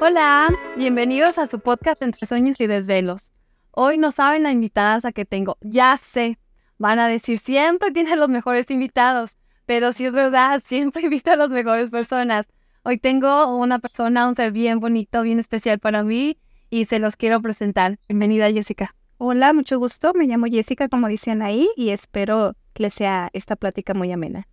Hola, bienvenidos a su podcast Entre Sueños y Desvelos. Hoy no saben la invitada a que tengo, ya sé. Van a decir, siempre tiene los mejores invitados, pero si es verdad, siempre invita a las mejores personas. Hoy tengo una persona, un ser bien bonito, bien especial para mí y se los quiero presentar. Bienvenida, Jessica. Hola, mucho gusto. Me llamo Jessica, como dicen ahí, y espero que les sea esta plática muy amena.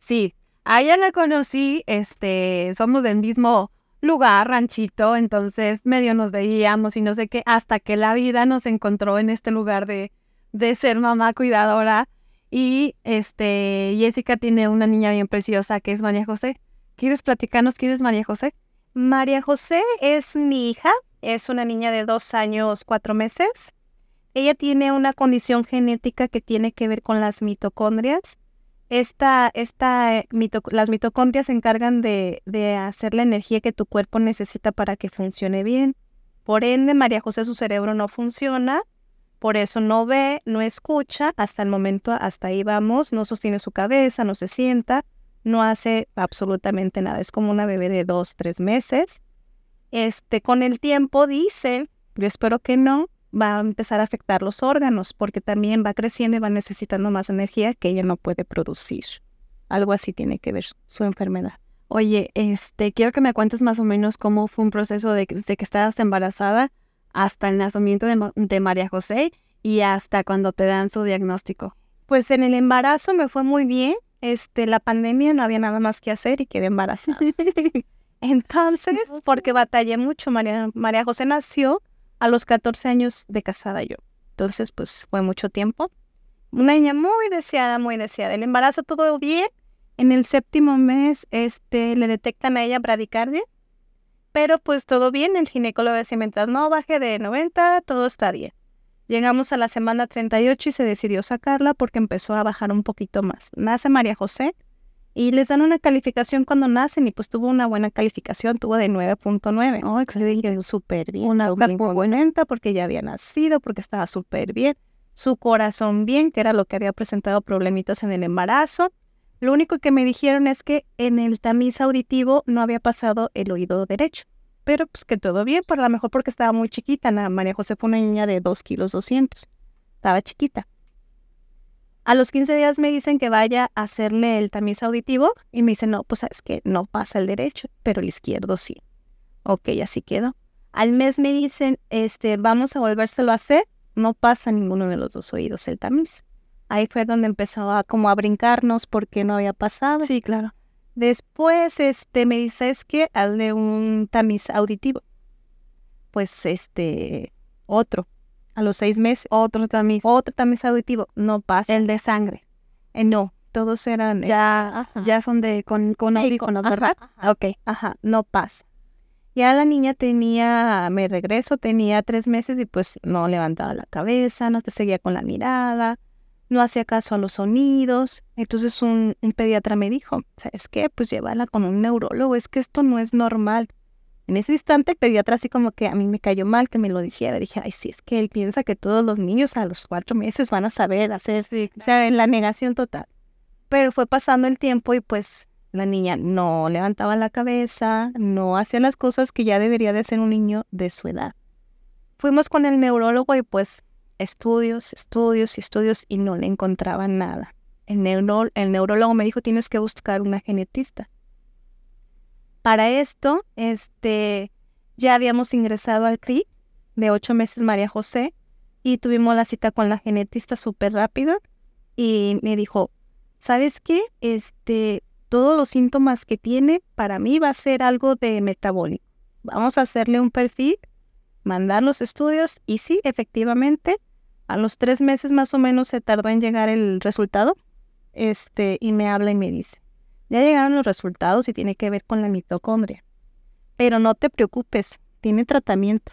Sí, a ella la conocí, este, somos del mismo lugar, ranchito, entonces medio nos veíamos y no sé qué, hasta que la vida nos encontró en este lugar de, de ser mamá cuidadora. Y este, Jessica tiene una niña bien preciosa que es María José. ¿Quieres platicarnos quién es María José? María José es mi hija, es una niña de dos años, cuatro meses. Ella tiene una condición genética que tiene que ver con las mitocondrias esta, esta, eh, las mitocondrias se encargan de, de, hacer la energía que tu cuerpo necesita para que funcione bien. Por ende, María José, su cerebro no funciona, por eso no ve, no escucha, hasta el momento, hasta ahí vamos, no sostiene su cabeza, no se sienta, no hace absolutamente nada. Es como una bebé de dos, tres meses. Este, con el tiempo dicen, yo espero que no, va a empezar a afectar los órganos porque también va creciendo y va necesitando más energía que ella no puede producir. Algo así tiene que ver su enfermedad. Oye, este, quiero que me cuentes más o menos cómo fue un proceso de, que estabas embarazada hasta el nacimiento de, de María José y hasta cuando te dan su diagnóstico. Pues en el embarazo me fue muy bien. Este, la pandemia no había nada más que hacer y quedé embarazada. Entonces, porque batallé mucho, María, María José nació a los 14 años de casada yo. Entonces, pues fue mucho tiempo. Una niña muy deseada, muy deseada. El embarazo todo bien. En el séptimo mes, este, le detectan a ella bradicardia. Pero pues todo bien. El ginecólogo decía, mientras no baje de 90, todo está bien. Llegamos a la semana 38 y se decidió sacarla porque empezó a bajar un poquito más. Nace María José y les dan una calificación cuando nacen y pues tuvo una buena calificación, tuvo de 9.9. Oh, excelente, súper bien. Una muy buena porque ya había nacido, porque estaba súper bien. Su corazón bien, que era lo que había presentado problemitas en el embarazo. Lo único que me dijeron es que en el tamiz auditivo no había pasado el oído derecho. Pero pues que todo bien, por lo mejor porque estaba muy chiquita. María José fue una niña de 2 kilos 200. Estaba chiquita. A los 15 días me dicen que vaya a hacerle el tamiz auditivo y me dicen, no, pues es que no pasa el derecho, pero el izquierdo sí. Ok, así quedó. Al mes me dicen, este, vamos a volvérselo a hacer, no pasa ninguno de los dos oídos el tamiz. Ahí fue donde empezó a como a brincarnos porque no había pasado. Sí, claro. Después, este, me dice, es que hazle un tamiz auditivo. Pues, este, otro a los seis meses. Otro tamiz. Otro tamiz auditivo. No pasa. El de sangre. Eh, no, todos eran... Ya, ya son de con, con audífonos, ¿verdad? ok. Ajá, no pasa. Ya la niña tenía, me regreso, tenía tres meses y pues no levantaba la cabeza, no te seguía con la mirada, no hacía caso a los sonidos. Entonces un, un pediatra me dijo, ¿sabes qué? Pues llévala con un neurólogo, es que esto no es normal. En ese instante el pediatra así como que a mí me cayó mal que me lo dijera. Dije, ay, sí, es que él piensa que todos los niños a los cuatro meses van a saber hacer, o sea, en la negación total. Pero fue pasando el tiempo y pues la niña no levantaba la cabeza, no hacía las cosas que ya debería de hacer un niño de su edad. Fuimos con el neurólogo y pues estudios, estudios y estudios y no le encontraban nada. El, el neurólogo me dijo, tienes que buscar una genetista. Para esto, este, ya habíamos ingresado al CRI de ocho meses María José y tuvimos la cita con la genetista súper rápido y me dijo, ¿sabes qué? Este, todos los síntomas que tiene para mí va a ser algo de metabólico. Vamos a hacerle un perfil, mandar los estudios y sí, efectivamente, a los tres meses más o menos se tardó en llegar el resultado. Este, y me habla y me dice, ya llegaron los resultados y tiene que ver con la mitocondria. Pero no te preocupes, tiene tratamiento.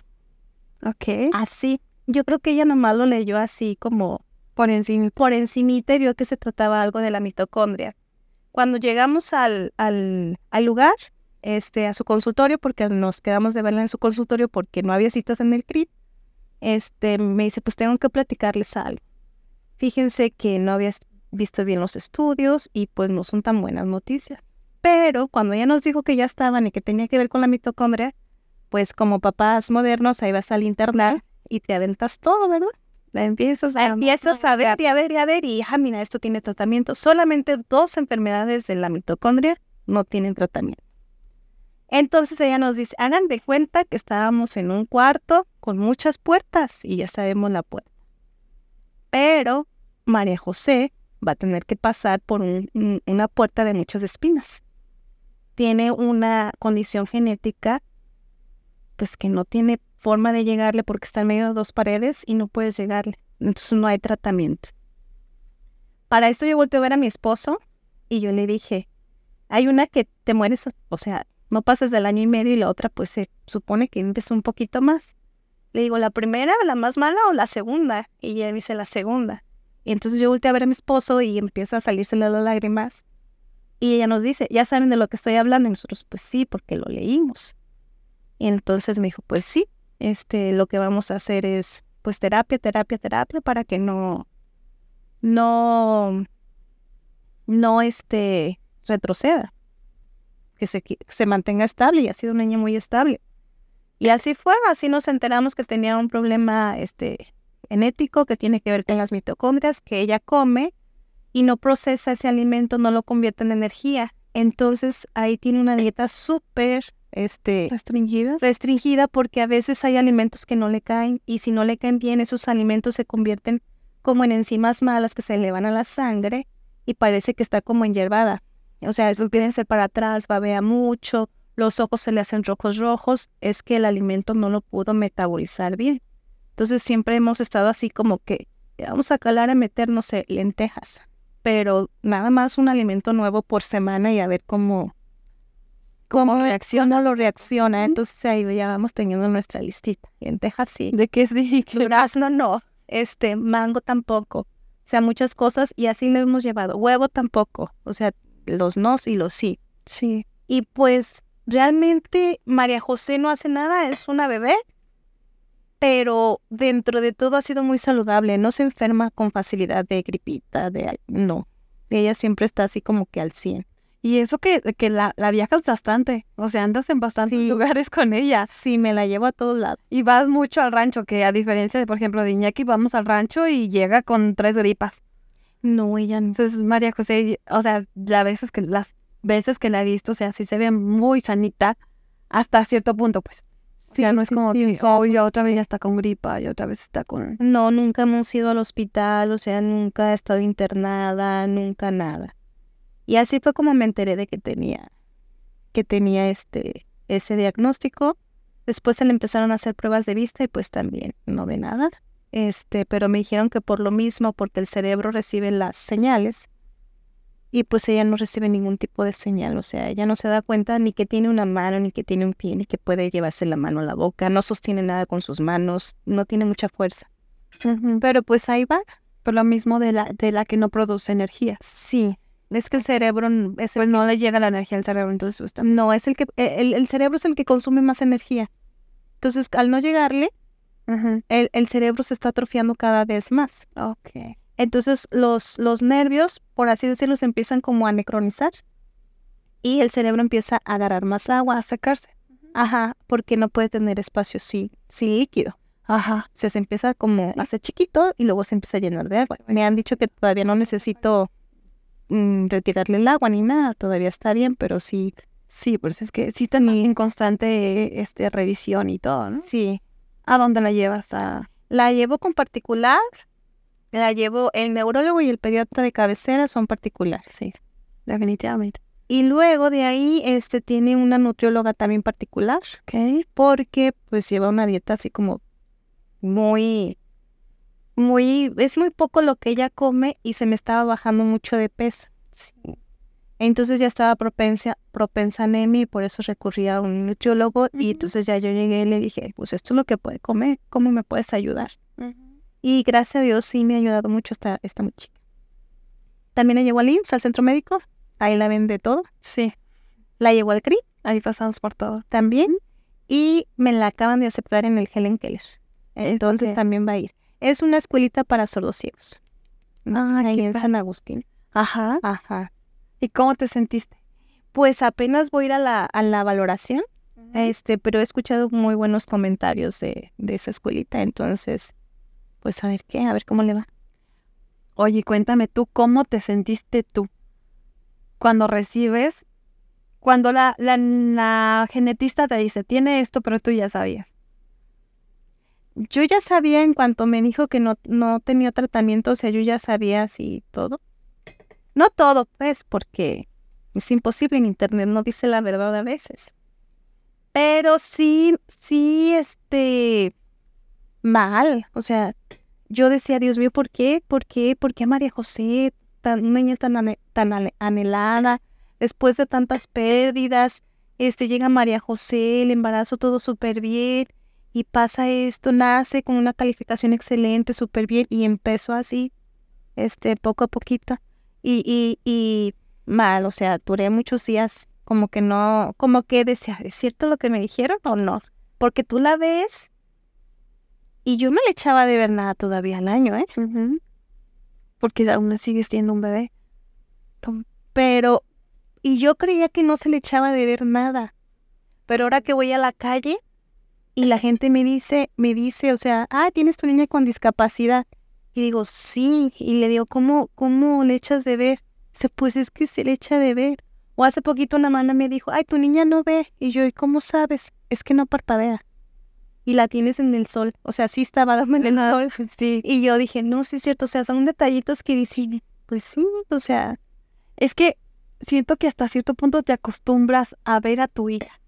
Ok. Así. Yo creo que ella nomás lo leyó así como por encima, por encimita y vio que se trataba algo de la mitocondria. Cuando llegamos al, al, al lugar, este, a su consultorio, porque nos quedamos de verla en su consultorio porque no había citas en el CRIP, este, me dice, pues tengo que platicarles algo. Fíjense que no había visto bien los estudios y pues no son tan buenas noticias. Pero cuando ella nos dijo que ya estaban y que tenía que ver con la mitocondria, pues como papás modernos, ahí vas al internet y te aventas todo, ¿verdad? La empiezas a, empiezas a ver y a ver y a ver y, ah, mira, esto tiene tratamiento. Solamente dos enfermedades de la mitocondria no tienen tratamiento. Entonces ella nos dice, hagan de cuenta que estábamos en un cuarto con muchas puertas y ya sabemos la puerta. Pero María José va a tener que pasar por una puerta de muchas espinas. Tiene una condición genética pues que no tiene forma de llegarle porque está en medio de dos paredes y no puedes llegarle. Entonces no hay tratamiento. Para eso yo volteé a ver a mi esposo y yo le dije, hay una que te mueres, o sea, no pasas del año y medio y la otra pues se supone que vives un poquito más. Le digo, ¿la primera, la más mala o la segunda? Y ella dice, la segunda. Y entonces yo volteé a ver a mi esposo y empieza a salírsele las lágrimas. Y ella nos dice, ¿ya saben de lo que estoy hablando? Y nosotros, pues sí, porque lo leímos. Y entonces me dijo, pues sí, este, lo que vamos a hacer es, pues terapia, terapia, terapia, para que no, no, no, este, retroceda, que se, se mantenga estable y ha sido una niña muy estable. Y así fue, así nos enteramos que tenía un problema, este, genético que tiene que ver con las mitocondrias, que ella come y no procesa ese alimento, no lo convierte en energía. Entonces ahí tiene una dieta súper este, restringida. Restringida porque a veces hay alimentos que no le caen y si no le caen bien, esos alimentos se convierten como en enzimas malas que se elevan a la sangre y parece que está como enyerbada. O sea, eso quiere ser para atrás, babea mucho, los ojos se le hacen rojos rojos, es que el alimento no lo pudo metabolizar bien. Entonces siempre hemos estado así como que vamos a calar a meter, no sé, lentejas, pero nada más un alimento nuevo por semana y a ver cómo, cómo reacciona, lo reacciona. Entonces ahí ya vamos teniendo nuestra listita. Lentejas sí. ¿De qué sí? Durazno no. Este, mango tampoco. O sea, muchas cosas y así lo hemos llevado. Huevo tampoco. O sea, los nos y los sí. Sí. Y pues realmente María José no hace nada, es una bebé, pero dentro de todo ha sido muy saludable, no se enferma con facilidad de gripita, de no. Ella siempre está así como que al 100. Y eso que, que la, la, viajas bastante, o sea, andas en bastantes lugares con ella. Sí, me la llevo a todos lados. Y vas mucho al rancho, que a diferencia de, por ejemplo, de Iñaki, vamos al rancho y llega con tres gripas. No, ella no. Entonces, María José, o sea, las veces que, las veces que la he visto, o sea, sí se ve muy sanita hasta cierto punto, pues. Sí, ya no es como sí, ya otra vez ya está con gripa, y otra vez está con... No, nunca hemos ido al hospital, o sea, nunca ha estado internada, nunca nada. Y así fue como me enteré de que tenía, que tenía este, ese diagnóstico. Después se le empezaron a hacer pruebas de vista y pues también no ve nada. Este, pero me dijeron que por lo mismo, porque el cerebro recibe las señales, y pues ella no recibe ningún tipo de señal, o sea, ella no se da cuenta ni que tiene una mano, ni que tiene un pie, ni que puede llevarse la mano a la boca, no sostiene nada con sus manos, no tiene mucha fuerza. Pero pues ahí va. Por lo mismo de la, de la que no produce energía. Sí, es que el cerebro es pues no le llega la energía al cerebro, entonces está... No, es el que e, el, cerebro es el que consume más energía. Entonces, al no llegarle, el, el, cerebro se está atrofiando cada vez más. Ok. Entonces los, los nervios, por así decirlo, se empiezan como a necronizar y el cerebro empieza a agarrar más agua, a secarse. Ajá, porque no puede tener espacio sin, sin líquido. Ajá. O sea, se empieza como a hacer chiquito y luego se empieza a llenar de agua. Me han dicho que todavía no necesito mm, retirarle el agua ni nada, todavía está bien, pero sí. Sí, pues es que sí está en constante este, revisión y todo, ¿no? Sí. ¿A dónde la llevas? A... La llevo con particular la llevo, el neurólogo y el pediatra de cabecera son particulares. Sí, definitivamente. Y luego de ahí, este tiene una nutrióloga también particular, ¿ok? Porque pues lleva una dieta así como muy, muy, es muy poco lo que ella come y se me estaba bajando mucho de peso. Entonces ya estaba propensa, propensa a anemia y por eso recurrí a un nutriólogo y entonces ya yo llegué y le dije, pues esto es lo que puede comer, ¿cómo me puedes ayudar? Y gracias a Dios sí me ha ayudado mucho esta, esta muy chica. También la llevo al IMSS, al centro médico. Ahí la ven de todo. Sí. La llevo al CRI. Ahí pasamos por todo. También. Y me la acaban de aceptar en el Helen Keller. Entonces también va a ir. Es una escuelita para sordos ciegos. Ah, ahí en San Agustín. Ajá. Ajá. ¿Y cómo te sentiste? Pues apenas voy a ir a la, a la valoración Este, pero he escuchado muy buenos comentarios de, de esa escuelita, entonces, pues a ver qué, a ver cómo le va. Oye, cuéntame tú, ¿cómo te sentiste tú cuando recibes, cuando la, la, la genetista te dice, tiene esto, pero tú ya sabías? Yo ya sabía en cuanto me dijo que no, no tenía tratamiento, o sea, yo ya sabía así todo. No todo, pues, porque es imposible en internet, no dice la verdad a veces. Pero sí, sí, este, mal. O sea, yo decía, Dios mío, ¿por qué? ¿Por qué? ¿Por qué María José, tan, una niña tan, tan anhelada, después de tantas pérdidas, este, llega María José, el embarazo todo súper bien, y pasa esto, nace con una calificación excelente, súper bien, y empezó así, este, poco a poquito, y, y, y mal, o sea, duré muchos días como que no, como que decía, ¿es cierto lo que me dijeron o no? Porque tú la ves y yo no le echaba de ver nada todavía al año, ¿eh? Porque aún sigues siendo un bebé. Pero, y yo creía que no se le echaba de ver nada. Pero ahora que voy a la calle y la gente me dice, me dice, o sea, ah, tienes tu niña con discapacidad. Y digo, sí. Y le digo, ¿cómo, cómo le echas de ver? Dice, pues es que se le echa de ver. O hace poquito una mano me dijo, ay, tu niña no ve. Y yo, ¿y cómo sabes? Es que no parpadea. Y la tienes en el sol. O sea, sí estaba dando en el sol. Sí. Y yo dije, no, sí es cierto. O sea, son detallitos que dicen, pues sí, o sea, Es que siento que hasta cierto punto te acostumbras a ver a tu hija.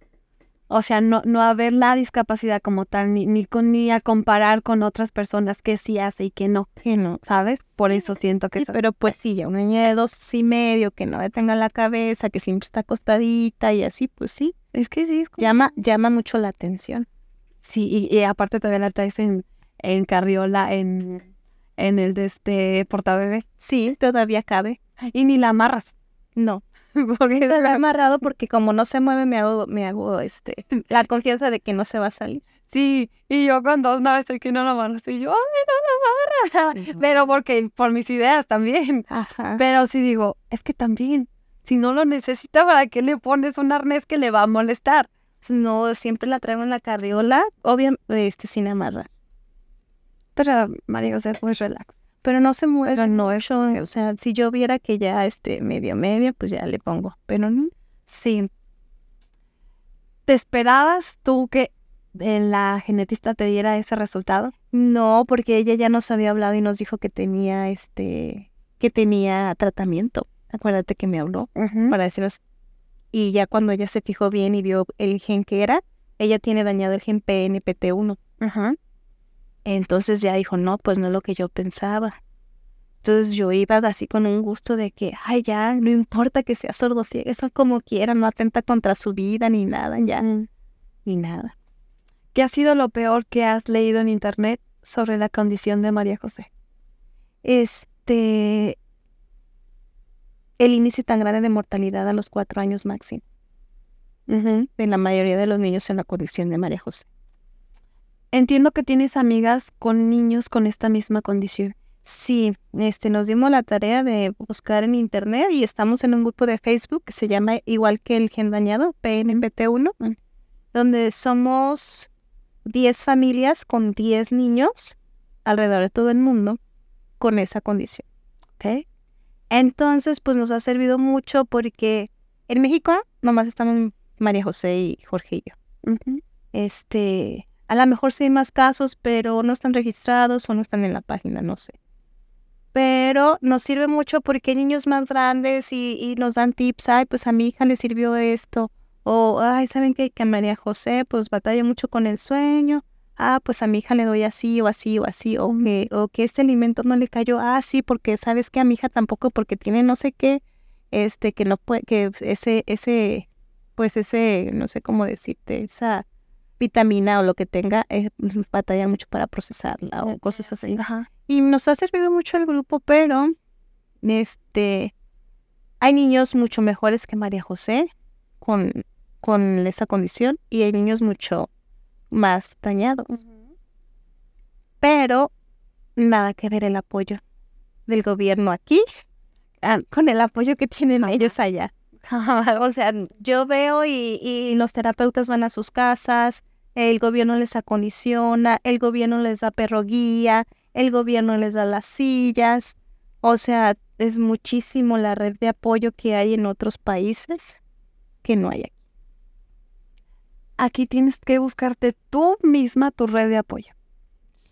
O sea, no, no a ver la discapacidad como tal, ni, ni, con, ni a comparar con otras personas que sí hace y que no, que no. ¿sabes? Por eso siento que Sí, eso- pero pues sí, ya una niña de dos y medio que no detenga la cabeza, que siempre está acostadita y así, pues sí, es que sí, es como- llama, llama mucho la atención. Sí, y, y aparte todavía la traes en, en carriola, en, en el de este portabebé. Sí, todavía cabe. Y ni la amarras. No, Porque lo he amarrado porque como no se mueve me hago, me hago este, la confianza de que no se va a salir. Sí, y yo cuando una vez estoy que no la amarras, y yo, ¡ay, no la amarras! Pero porque, por mis ideas también. Ajá. Pero sí digo, es que también, si no lo necesita, ¿para qué le pones un arnés que le va a molestar? No, siempre la traigo en la carriola, obviamente este, sin amarrar. Pero, María José, pues relax. Pero no se mueve no es- mucho, o sea, si yo viera que ya este medio medio, pues ya le pongo. Pero no, Sí. ¿Te esperabas tú que eh, la genetista te diera ese resultado? No, porque ella ya nos había hablado y nos dijo que tenía este, que tenía tratamiento. Acuérdate que me habló para decirnos. Y ya cuando ella se fijó bien y vio el gen que era, ella tiene dañado el gen PNPT1. Ajá. Entonces ya dijo, no, pues no es lo que yo pensaba. Entonces yo iba así con un gusto de que, ay, ya, no importa que sea sordo ciega, eso como quiera, no atenta contra su vida ni nada, ya, Mm. ni nada. ¿Qué ha sido lo peor que has leído en internet sobre la condición de María José? Este, el índice tan grande de mortalidad a los cuatro años máximo de la mayoría de los niños en la condición de María José. Entiendo que tienes amigas con niños con esta misma condición. Sí, este, nos dimos la tarea de buscar en internet y estamos en un grupo de Facebook que se llama igual que el gen dañado, PNPT1, Mm. donde somos 10 familias con 10 niños alrededor de todo el mundo con esa condición. ¿Ok? Entonces, pues nos ha servido mucho porque en México nomás estamos María José y Jorge y yo. Este, a lo mejor sí hay más casos, pero no están registrados o no están en la página, no sé. Pero nos sirve mucho porque hay niños más grandes y, y nos dan tips, ay, pues a mi hija le sirvió esto. O, ay, ¿saben qué? Que María José, pues batalla mucho con el sueño. Ah, pues a mi hija le doy así o así o así. O que, o que este alimento no le cayó. Ah, sí, porque sabes que a mi hija tampoco porque tiene no sé qué. Este, que no puede, que ese, ese, pues ese, no sé cómo decirte, esa vitamina o lo que tenga, eh, batalla mucho para procesarla o cosas así. Ajá. Y nos ha servido mucho el grupo, pero este hay niños mucho mejores que María José con, con esa condición y hay niños mucho más dañados. Pero nada que ver el apoyo del gobierno aquí con el apoyo que tienen ellos allá. o sea, yo veo y, y los terapeutas van a sus casas, el gobierno les acondiciona, el gobierno les da perro guía, el gobierno les da las sillas. O sea, es muchísimo la red de apoyo que hay en otros países que no hay aquí. Aquí tienes que buscarte tú misma tu red de apoyo.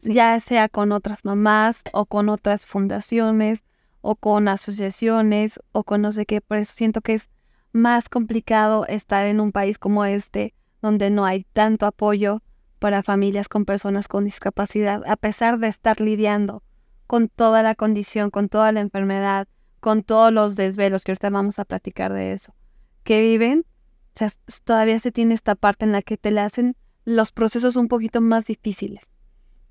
Ya sea con otras mamás o con otras fundaciones o con asociaciones o con no sé qué. Por eso siento que es más complicado estar en un país como este donde no hay tanto apoyo para familias con personas con discapacidad, a pesar de estar lidiando con toda la condición, con toda la enfermedad, con todos los desvelos, que ahorita vamos a platicar de eso, que viven, sea, todavía se tiene esta parte en la que te le hacen los procesos un poquito más difíciles.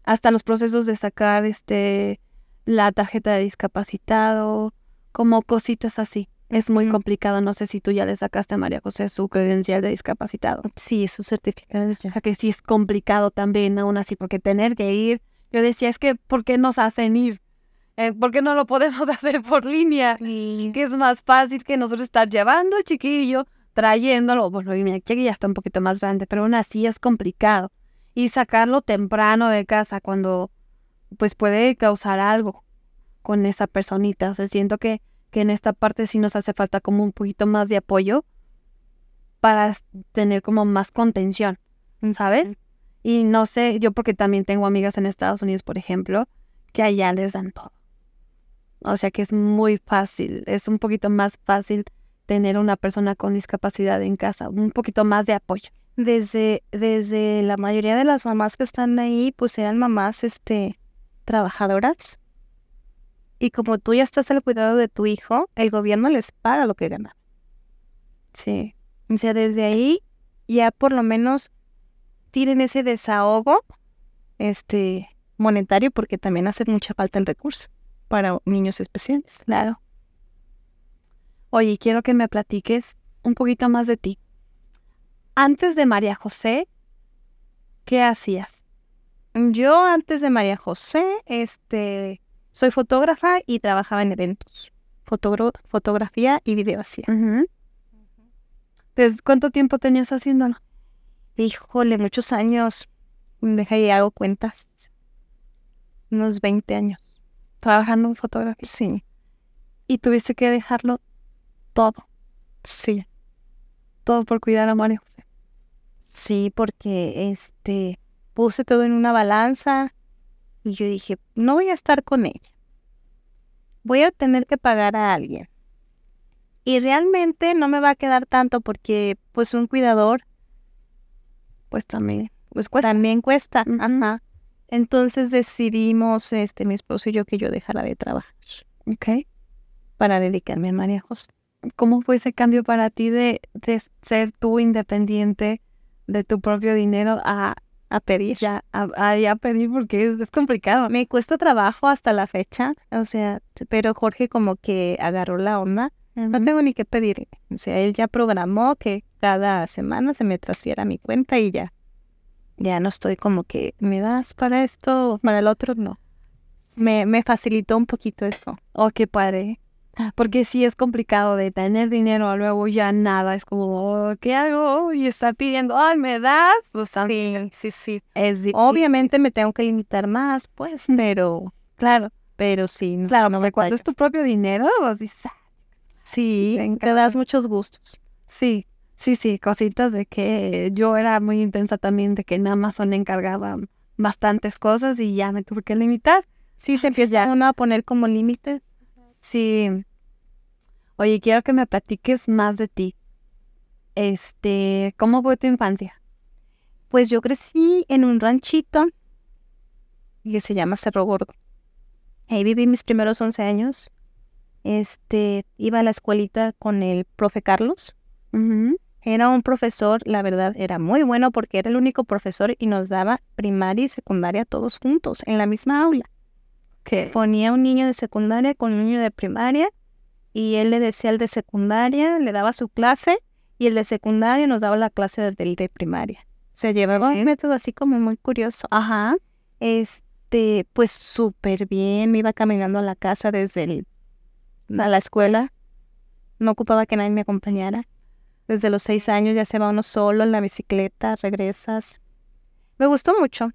Hasta los procesos de sacar este la tarjeta de discapacitado, como cositas así. Es muy complicado. No sé si tú ya le sacaste a María José su credencial de discapacitado. Sí, su certificado. O sea que sí es complicado también, aún así, porque tener que ir. Yo decía, es que, ¿por qué nos hacen ir? Eh, ¿Por qué no lo podemos hacer por línea? Que es más fácil que nosotros estar llevando al chiquillo, trayéndolo. Bueno, y chiquilla ya está un poquito más grande, pero aún así es complicado. Y sacarlo temprano de casa cuando, pues, puede causar algo con esa personita. O sea, siento que que en esta parte sí nos hace falta como un poquito más de apoyo para tener como más contención, ¿sabes? Y no sé, yo porque también tengo amigas en Estados Unidos, por ejemplo, que allá les dan todo. O sea que es muy fácil, es un poquito más fácil tener una persona con discapacidad en casa, un poquito más de apoyo. Desde, desde la mayoría de las mamás que están ahí, pues eran mamás este, trabajadoras, y como tú ya estás al cuidado de tu hijo, el gobierno les paga lo que ganan. Sí. O sea, desde ahí ya por lo menos tienen ese desahogo este monetario porque también hace mucha falta el recurso para niños especiales. Claro. Oye, quiero que me platiques un poquito más de ti. Antes de María José, ¿qué hacías? Yo antes de María José, este, soy fotógrafa y trabajaba en eventos. fotografía y video hacía. ¿Desde cuánto tiempo tenías haciéndolo? Híjole, muchos años. Deja y hago cuentas. Unos 20 años. Trabajando en fotografía. Sí. Y tuviste que dejarlo todo. Sí. Todo por cuidar a María José. Sí, porque este puse todo en una balanza y yo dije, no voy a estar con ella. Voy a tener que pagar a alguien. Y realmente no me va a quedar tanto porque pues un cuidador pues también pues cuesta. También cuesta. Ajá. Entonces decidimos este mi esposo y yo que yo dejara de trabajar. Ok. Para dedicarme a María José. ¿Cómo fue ese cambio para ti de, de ser tú independiente de tu propio dinero a a pedir. Ya, a, pedir porque es, complicado. Me cuesta trabajo hasta la fecha, o sea, pero Jorge como que agarró la onda. No tengo ni que pedir. O sea, él ya programó que cada semana se me transfiera a mi cuenta y ya. Ya no estoy como que, ¿me das para esto para el otro? No. Me, me facilitó un poquito eso. Oh, qué padre. Porque sí es complicado de tener dinero, luego ya nada, es como, oh, ¿qué hago? Y estar pidiendo, ay, ¿me das? Pues, sí, sí, sí. Es Obviamente me tengo que limitar más, pues, pero, claro. Pero sí. Claro, no cuando es tu propio dinero, vos dices, ah, sí, te das muchos gustos. Sí, sí, sí, cositas de que yo era muy intensa también, de que en Amazon encargaba bastantes cosas y ya me tuve que limitar. Sí, se empieza uno a poner como límites. Sí. Oye, quiero que me platiques más de ti. Este, ¿cómo fue tu infancia? Pues yo crecí en un ranchito que se llama Cerro Gordo. Ahí viví mis primeros 11 años. Este, iba a la escuelita con el profe Carlos. Era un profesor, la verdad, era muy bueno porque era el único profesor y nos daba primaria y secundaria todos juntos en la misma aula que ponía un niño de secundaria con un niño de primaria y él le decía al de secundaria, le daba su clase y el de secundaria nos daba la clase del de primaria. O sea, llevaba un método así como muy curioso. Ajá. Este, pues súper bien, me iba caminando a la casa desde el, a la escuela no ocupaba que nadie me acompañara. Desde los seis años ya se va uno solo en la bicicleta, regresas. Me gustó mucho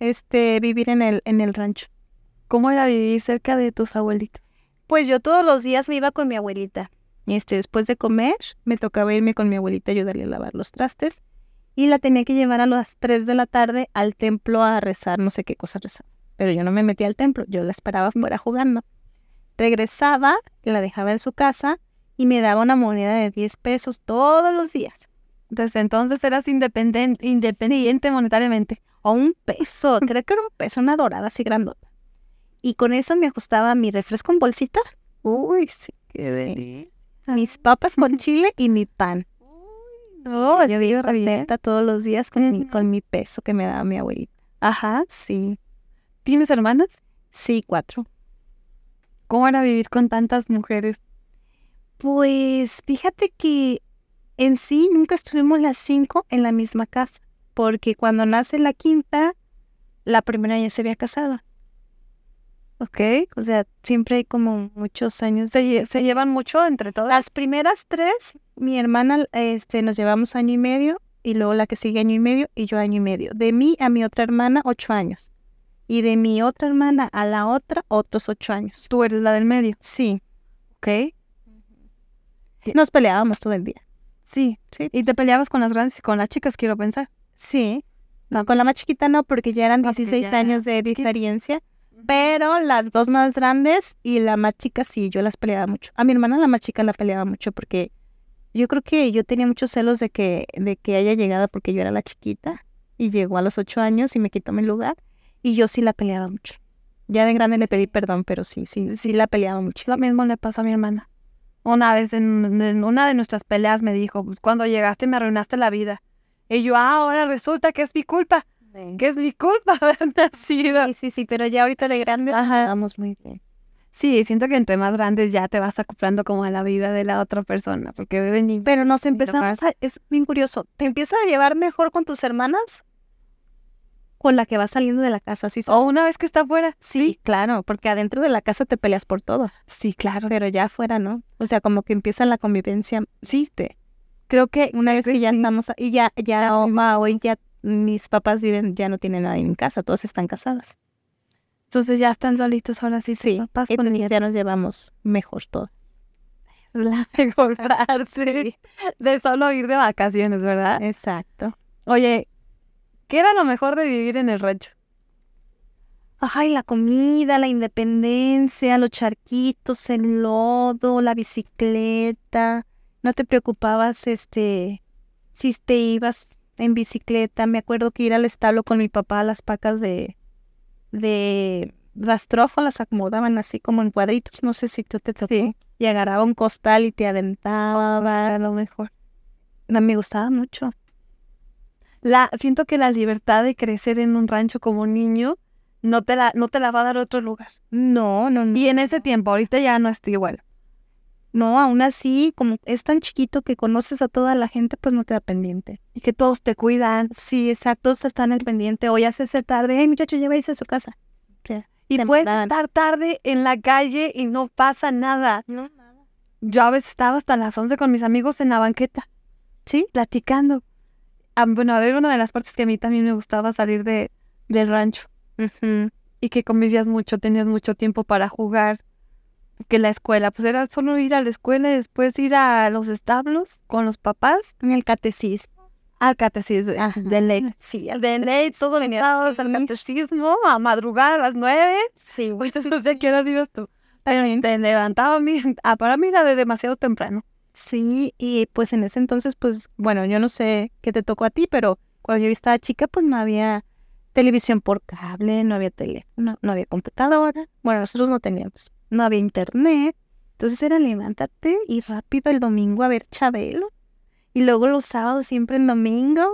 este vivir en el, en el rancho. ¿Cómo era vivir cerca de tus abuelitos? Pues yo todos los días me iba con mi abuelita. Este, después de comer, me tocaba irme con mi abuelita a ayudarle a lavar los trastes. Y la tenía que llevar a las 3 de la tarde al templo a rezar, no sé qué cosa rezar. Pero yo no me metía al templo, yo la esperaba fuera jugando. Regresaba, la dejaba en su casa y me daba una moneda de 10 pesos todos los días. Desde entonces eras independiente, independiente monetariamente. O un peso, creo que era un peso, una dorada así grandota. Y con eso me ajustaba mi refresco en bolsita. Uy, sí, qué delicia. Mis papas con chile y mi pan. No, Yo iba bien. a todos los días con, mi, con mi peso que me daba mi abuelita. Ajá. Sí, ¿Tienes hermanas? sí, cuatro. ¿Cómo era vivir con tantas mujeres? Pues fíjate que en sí nunca estuvimos las cinco en la misma casa, porque cuando nace la quinta, la primera ya se había casado. ¿Ok? O sea, siempre hay como muchos años ¿Se, se llevan mucho entre todas? Las primeras tres, mi hermana, este, nos llevamos año y medio, y luego la que sigue año y medio, y yo año y medio. De mí a mi otra hermana, ocho años. Y de mi otra hermana a la otra, otros ocho años. Tú eres la del medio, Sí, ¿ok? nos peleábamos todo el día. Sí. Sí. Y te peleabas con las grandes y con las chicas, quiero pensar. Sí. No, con la más chiquita no, porque ya eran Porque 16 ya años de chiquita. Pero las dos más grandes y la más chica sí, yo las peleaba mucho. A mi hermana la más chica la peleaba mucho porque yo creo que yo tenía muchos celos de que, de que haya llegado porque yo era la chiquita y llegó a los ocho años y me quitó mi lugar y yo sí la peleaba mucho. Ya de grande le pedí perdón, pero sí, sí, sí la peleaba mucho. Lo mismo le pasó a mi hermana. Una vez en, en una de nuestras peleas me dijo, "Pues, cuando llegaste me arruinaste la vida. Y yo, ah, ahora resulta que es mi culpa, que es mi culpa haber nacido. Sí, sí, sí, pero ya ahorita de grande llevamos muy bien. Sí, siento que entre más grandes ya te vas acoplando como a la vida de la otra persona, porque de niño- Pero nos empezamos a, es bien curioso, te empiezas a llevar mejor con tus hermanas con la que vas saliendo de la casa, ¿sí? O una vez que está afuera. Sí, claro, porque adentro de la casa te peleas por todo, Sí, claro. pero ya afuera, ¿no? O sea, como que empieza la convivencia, sí, te- Creo que una vez que ya estamos, y ya, ya, oh, ma, hoy ya mis papás viven, ya no tienen nadie en casa, todos están casadas. Entonces ya están solitos ahora sí. Sí, papás entonces ya nos llevamos mejor todos. la mejor frase de solo ir de vacaciones, ¿verdad? Exacto. Oye, ¿qué era lo mejor de vivir en el rancho? Ay, la comida, la independencia, los charquitos, el lodo, la bicicleta. No te preocupabas, este, si te ibas en bicicleta. Me acuerdo que ir al establo con mi papá a las pacas de, de rastrojo las acomodaban así como en cuadritos. No sé si tú te tocó. Sí. Y agarraba un costal y te adentraba. Era lo mejor. No, me gustaba mucho. La, siento que la libertad de crecer en un rancho como niño no te la, no te la va a dar otro lugar. No, no, no. Y en ese tiempo, ahorita ya no está igual. No, aún así, como es tan chiquito que conoces a toda la gente, pues no te da pendiente. Y que todos te cuidan. Sí, exacto, se están al pendiente. Hoy hace tarde, ay muchacho, ya vais a su casa. Y Te puedes estar tarde en la calle y no pasa nada. No, nada. Yo a veces estaba hasta las 11 con mis amigos en la banqueta. Sí, platicando. Ah, bueno, a ver, una de las partes que a mí también me gustaba salir de, del rancho. Y que convivías mucho, tenías mucho tiempo para jugar. Que la escuela, pues era solo ir a la escuela y después ir a los establos con los papás. En el catecismo. Al catecismo, Ajá. de ley. Sí, De ley, todos los sábados al catecismo, a madrugar a las nueve. sí, güey. No sé a qué horas ibas tú. Te levantaba a mí, ah, para mí era de demasiado temprano. Sí, y pues en ese entonces, pues, bueno, yo no sé qué te tocó a ti, pero cuando yo estaba chica, pues no había televisión por cable, no había teléfono, no había computadora. Bueno, nosotros no teníamos, no había internet. Entonces era levántate y rápido el domingo a ver Chabelo. Y luego los sábados siempre en domingo.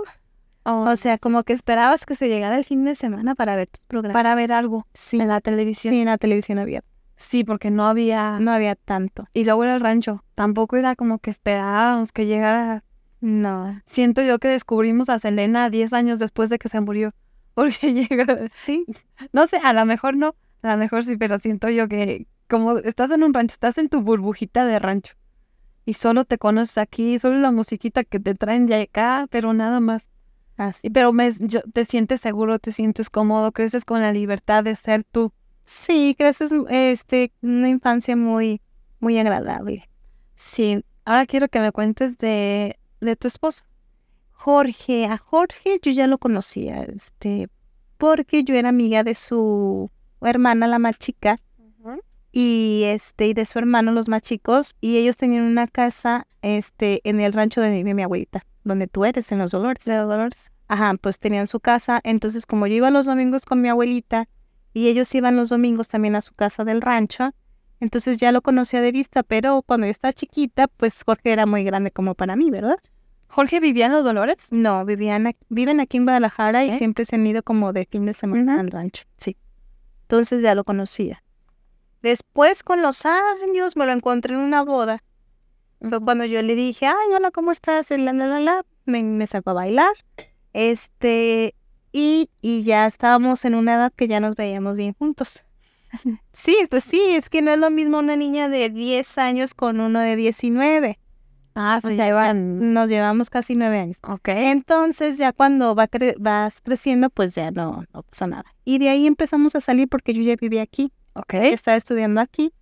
O sea, como que esperabas que se llegara el fin de semana para ver tus programas. para ver algo sí, en la televisión. sí, en la televisión abierta. Sí, porque no había. No había tanto. Y luego era el rancho. Tampoco era como que esperábamos que llegara. No. Siento yo que descubrimos a Selena 10 años después de que se murió. Porque llegó. Sí, No sé, a lo mejor no. A lo mejor sí, pero siento yo que como estás en un rancho, estás en tu burbujita de rancho. y solo te conoces aquí, solo la musiquita que te traen de acá, pero nada más. Así. Pero me, yo- te sientes seguro, te sientes cómodo, creces con la libertad de ser tú. Sí, creces este, una infancia muy, muy agradable. Sí, ahora quiero que me cuentes de, de tu esposo. Jorge, a Jorge yo ya lo conocía, este, porque yo era amiga de su hermana, la más chica, y este, y de su hermano, los más chicos, y ellos tenían una casa, este, en el rancho de mi, mi abuelita, donde tú eres, en los Dolores. De los Dolores. Ajá, pues tenían su casa, entonces como yo iba los domingos con mi abuelita, y ellos iban los domingos también a su casa del rancho, entonces ya lo conocía de vista, pero cuando yo estaba chiquita, pues Jorge era muy grande como para mí, ¿verdad? ¿Jorge vivía en los Dolores? No, vivían, ac- viven aquí en Guadalajara y siempre se han ido como de fin de semana Ujú. al rancho. Sí. Entonces ya lo conocía. Después, con los años, me lo encontré en una boda. Fue cuando yo le dije, ay, hola, ¿cómo estás? La, la, la, la. Me, me sacó a bailar. Este, y, y ya estábamos en una edad que ya nos veíamos bien juntos. Sí, pues sí, es que no es lo mismo una niña de 10 años con uno de 19. Ah, O se sea, llevan. nos llevamos casi nueve años. Ok. Entonces ya cuando va cre- vas creciendo, pues ya no, no pasa nada. Y de ahí empezamos a salir porque yo ya vivía aquí, Ok. estaba estudiando aquí.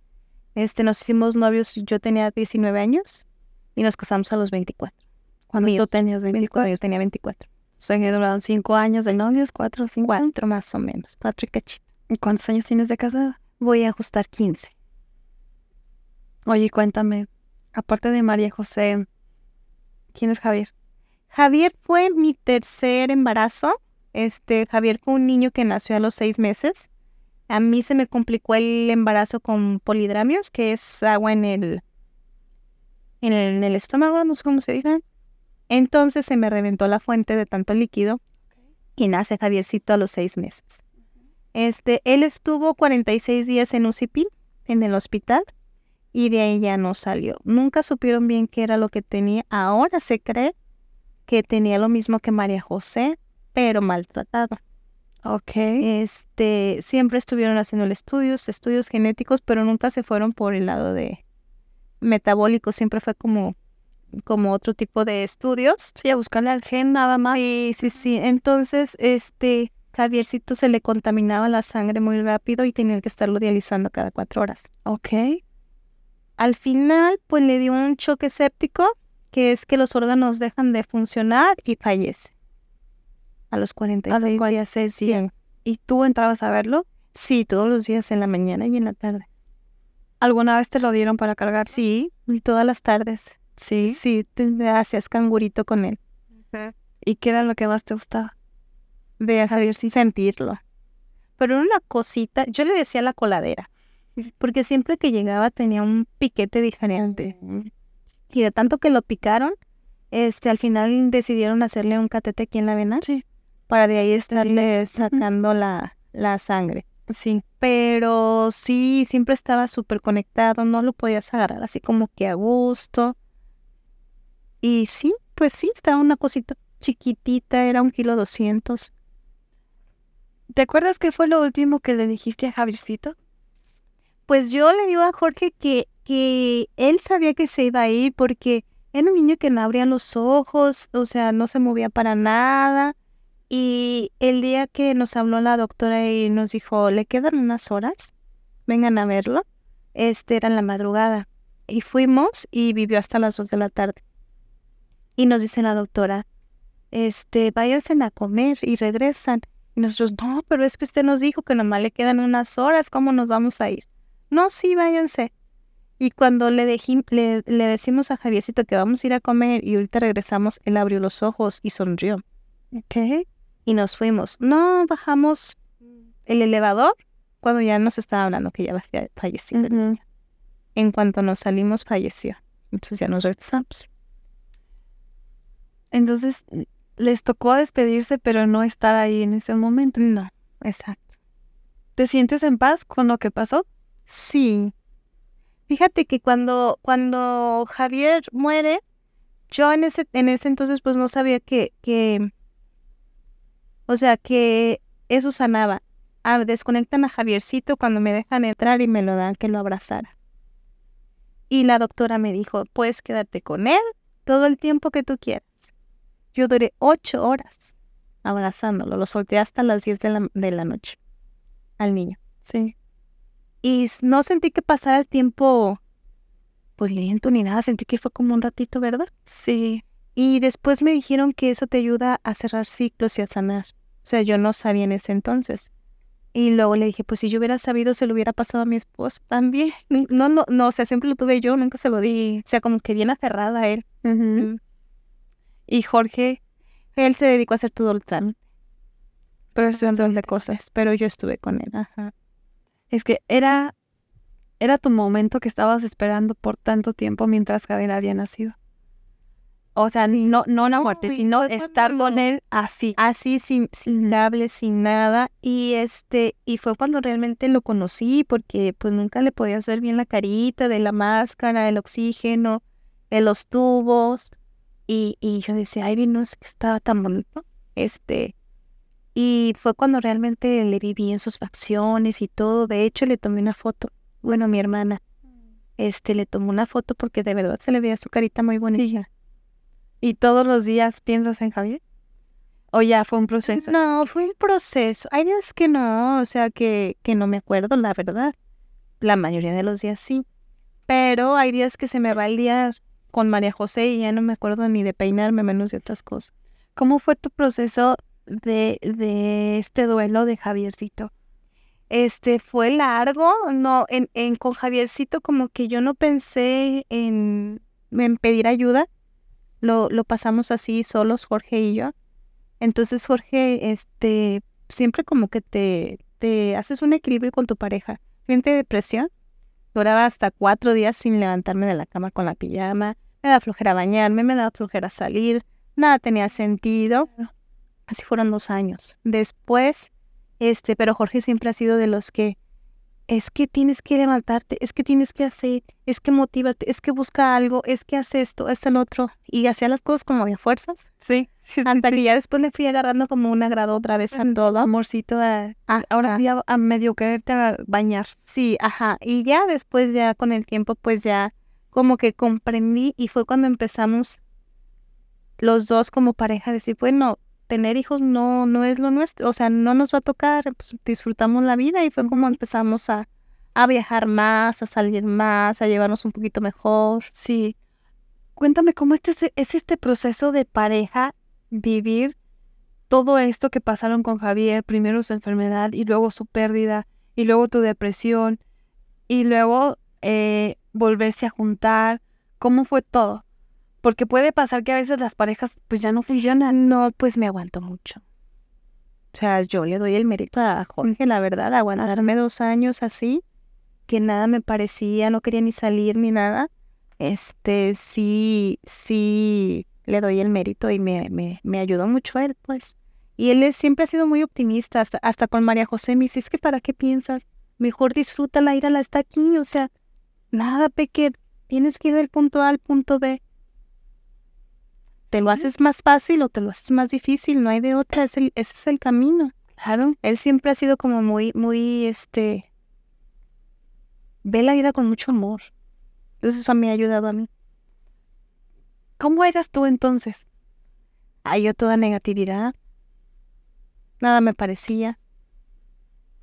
Este, nos hicimos novios, yo tenía 19 años y nos casamos a los 24. Cuando míos. tú tenías 24, 24. yo tenía 24. O sea, que duraron cinco años de novios, cuatro o cinco. años. Cuatro más o menos, cuatro y cachito. ¿Y cuántos años tienes de casada? Voy a ajustar 15. Oye, cuéntame. Aparte de María José, ¿quién es Javier? Javier fue mi tercer embarazo. Este, Javier fue un niño que nació a los seis meses. A mí se me complicó el embarazo con polidramios, que es agua en el, en el, en el estómago, no sé cómo se diga. Entonces se me reventó la fuente de tanto líquido y nace Javiercito a los seis meses. Este, él estuvo 46 días en UCIPIL, en el hospital, y de ahí ya no salió. Nunca supieron bien qué era lo que tenía. Ahora se cree que tenía lo mismo que María José, pero maltratado. Ok. Este, siempre estuvieron haciendo estudios, estudios genéticos, pero nunca se fueron por el lado de metabólico, siempre fue como como otro tipo de estudios. Sí, a buscarle al gen nada más. Sí, sí, sí. Entonces, este Javiercito se le contaminaba la sangre muy rápido y tenía que estarlo dializando cada cuatro horas. Ok. Al final, pues le dio un choque séptico, que es que los órganos dejan de funcionar y fallece. A los 46 A los días. 46 Sí. días. ¿Y tú entrabas a verlo? Sí, todos los días en la mañana y en la tarde. ¿Alguna vez te lo dieron para cargar? Sí, todas las tardes. Sí. Sí, te hacías cangurito con él. ¿Y qué era lo que más te gustaba? De hacer sentirlo. Pero era una cosita, yo le decía la coladera, porque siempre que llegaba tenía un piquete diferente. Y de tanto que lo picaron, este, al final decidieron hacerle un catete aquí en la vena Sí. Para de ahí estarle sacando la, la sangre. Sí. Pero sí, siempre estaba súper conectado, no lo podías agarrar así como que a gusto. Y sí, pues sí, estaba una cosita chiquitita, era un kilo doscientos. ¿Te acuerdas qué fue lo último que le dijiste a Javiercito? Pues yo le digo a Jorge que, que él sabía que se iba a ir porque era un niño que no abría los ojos, o sea, no se movía para nada. Y el día que nos habló la doctora y nos dijo, le quedan unas horas, vengan a verlo, este era en la madrugada. Y fuimos y vivió hasta las dos de la tarde. Y nos dice la doctora, este, váyanse a comer y regresan. Y nosotros, no, pero es que usted nos dijo que nomás le quedan unas horas, ¿cómo nos vamos a ir? No, sí, váyanse. Y cuando le, dejí- le, le decimos a Javiercito que vamos a ir a comer y ahorita regresamos, él abrió los ojos y sonrió. ¿Qué? Y nos fuimos. No, bajamos el elevador cuando ya nos estaba hablando que ya fallecido. el niño. En cuanto nos salimos, falleció. Entonces ya nos regresamos. Entonces, les tocó despedirse, pero no estar ahí en ese momento. No, exacto. ¿Te sientes en paz con lo que pasó? Sí. Fíjate que cuando, cuando Javier muere, yo en ese, en ese entonces pues no sabía que, que, o sea, que eso sanaba. Ah, desconectan a Javiercito cuando me dejan entrar y me lo dan que lo abrazara. Y la doctora me dijo, puedes quedarte con él todo el tiempo que tú quieras. Yo duré ocho horas abrazándolo, lo solté hasta las 10 de la, de la noche al niño. Sí. Y no sentí que pasara el tiempo, pues lento ni nada, sentí que fue como un ratito, ¿verdad? Sí. Y después me dijeron que eso te ayuda a cerrar ciclos y a sanar. O sea, yo no sabía en ese entonces. Y luego le dije, pues si yo hubiera sabido, se lo hubiera pasado a mi esposo también. No, no, no, o sea, siempre lo tuve yo, nunca se lo di. O sea, como que bien aferrada a él. Mm. Y Jorge, Él se dedicó a hacer todo el trámite, pero montón de cosas, pero yo estuve con él. Ajá. es que era, era tu momento que estabas esperando por tanto tiempo mientras Javier había nacido. O sea, no, no la muerte, sino estar con él así. Así, sin, sin Ujú. cable, sin nada. Y este, y fue cuando realmente lo conocí, porque pues nunca le podías ver bien la carita de la máscara, el oxígeno, de los tubos. Y, y yo decía, ay, no es que estaba tan bonito. Este, y fue cuando realmente le vi bien sus facciones y todo. De hecho, le tomé una foto. Bueno, mi hermana, este, le tomó una foto porque de verdad se le veía su carita muy bonita. ¿Y todos los días piensas en Javier? ¿O ya fue un proceso? No, fue un proceso. Hay días que no, o sea, que, que no me acuerdo, la verdad. La mayoría de los días sí. Pero hay días que se me va el día con María José y ya no me acuerdo ni de peinarme, menos de otras cosas. ¿Cómo fue tu proceso de, de este duelo de Javiercito? Este, fue largo, no, en, en con Javiercito como que yo no pensé en, en pedir ayuda. Lo, lo pasamos así solos, Jorge y yo. Entonces, Jorge, este, siempre como que te, te haces un equilibrio con tu pareja. Entré en depresión, duraba hasta cuatro días sin levantarme de la cama con la pijama, me da flojera bañarme, me da flojera salir, nada tenía sentido. Así fueron dos años. Después, este, pero Jorge siempre ha sido de los que es que tienes que levantarte, es que tienes que hacer, es que motívate, es que busca algo, es que hace esto, es el otro. Y hacía las cosas como de fuerzas. Sí. sí, Hasta sí. que ya después le fui agarrando como un agrado otra vez a todo. Amorcito, a- Ah, ahora ah. sí a, a medio quererte a bañar. Sí, ajá. Y ya después, ya con el tiempo, pues ya como que comprendí y fue cuando empezamos los dos como pareja a decir, bueno, tener hijos no, no es lo nuestro, o sea, no nos va a tocar, pues disfrutamos la vida y fue como empezamos a, a viajar más, a salir más, a llevarnos un poquito mejor. Sí. Cuéntame cómo este es, es este proceso de pareja, vivir todo esto que pasaron con Javier, primero su enfermedad y luego su pérdida y luego tu depresión y luego eh, volverse a juntar. ¿Cómo fue todo? Porque puede pasar que a veces las parejas pues ya no funcionan. No, pues me aguanto mucho. O sea, yo le doy el mérito a Jorge, la verdad, aguantarme dos años así, que nada me parecía, no quería ni salir ni nada. Este, sí, sí, le doy el mérito y me, me, me ayudó mucho él, pues. Y él siempre ha sido muy optimista, hasta, hasta con María José me dice, es que ¿para qué piensas? Mejor disfrútala, írala, está aquí, o sea, nada, Peque, tienes que ir del punto A al punto B. Te lo haces más fácil o te lo haces más difícil, no hay de otra, es el, ese es el camino. Claro. Él siempre ha sido como muy, muy, este, ve la vida con mucho amor. Entonces eso me ha ayudado a mí. ¿Cómo eras tú entonces? Ay, yo toda negatividad. Nada me parecía.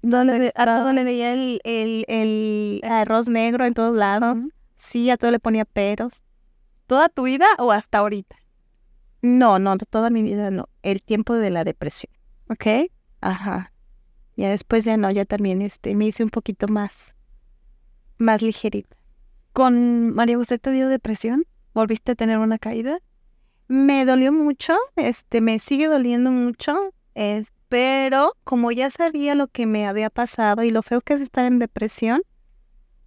A todo le veía el, el, el arroz negro en todos lados. Sí, a todo le ponía peros. ¿Toda tu vida o hasta ahorita? No, no, toda mi vida no. El tiempo de la depresión. ¿Ok? Ajá. Ya después ya no, ya también este, me hice un poquito más, más ligerita. ¿Con María José te dio depresión? ¿Volviste a tener una caída? Me dolió mucho, este, me sigue doliendo mucho, es, pero como ya sabía lo que me había pasado y lo feo que es estar en depresión,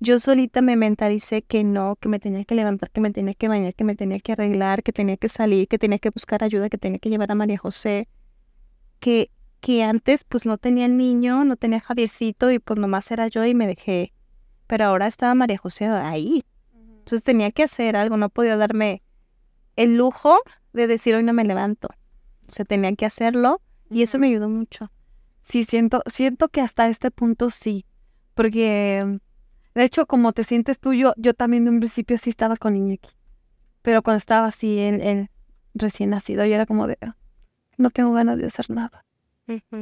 yo solita me mentalicé que no, que me tenía que levantar, que me tenía que bañar, que me tenía que arreglar, que tenía que salir, que tenía que buscar ayuda, que tenía que llevar a María José, que, que antes pues no tenía niño, no tenía Javiercito y pues nomás era yo y me dejé, pero ahora estaba María José ahí, entonces tenía que hacer algo, no podía darme el lujo de decir hoy no me levanto. O sea, tenía que hacerlo y eso me ayudó mucho. Sí, siento, siento que hasta este punto sí, porque De hecho, como te sientes tú, yo, yo también de un principio sí estaba con Iñaki. Pero cuando estaba así, él, él recién nacido, yo era como de, "Ah, no tengo ganas de hacer nada.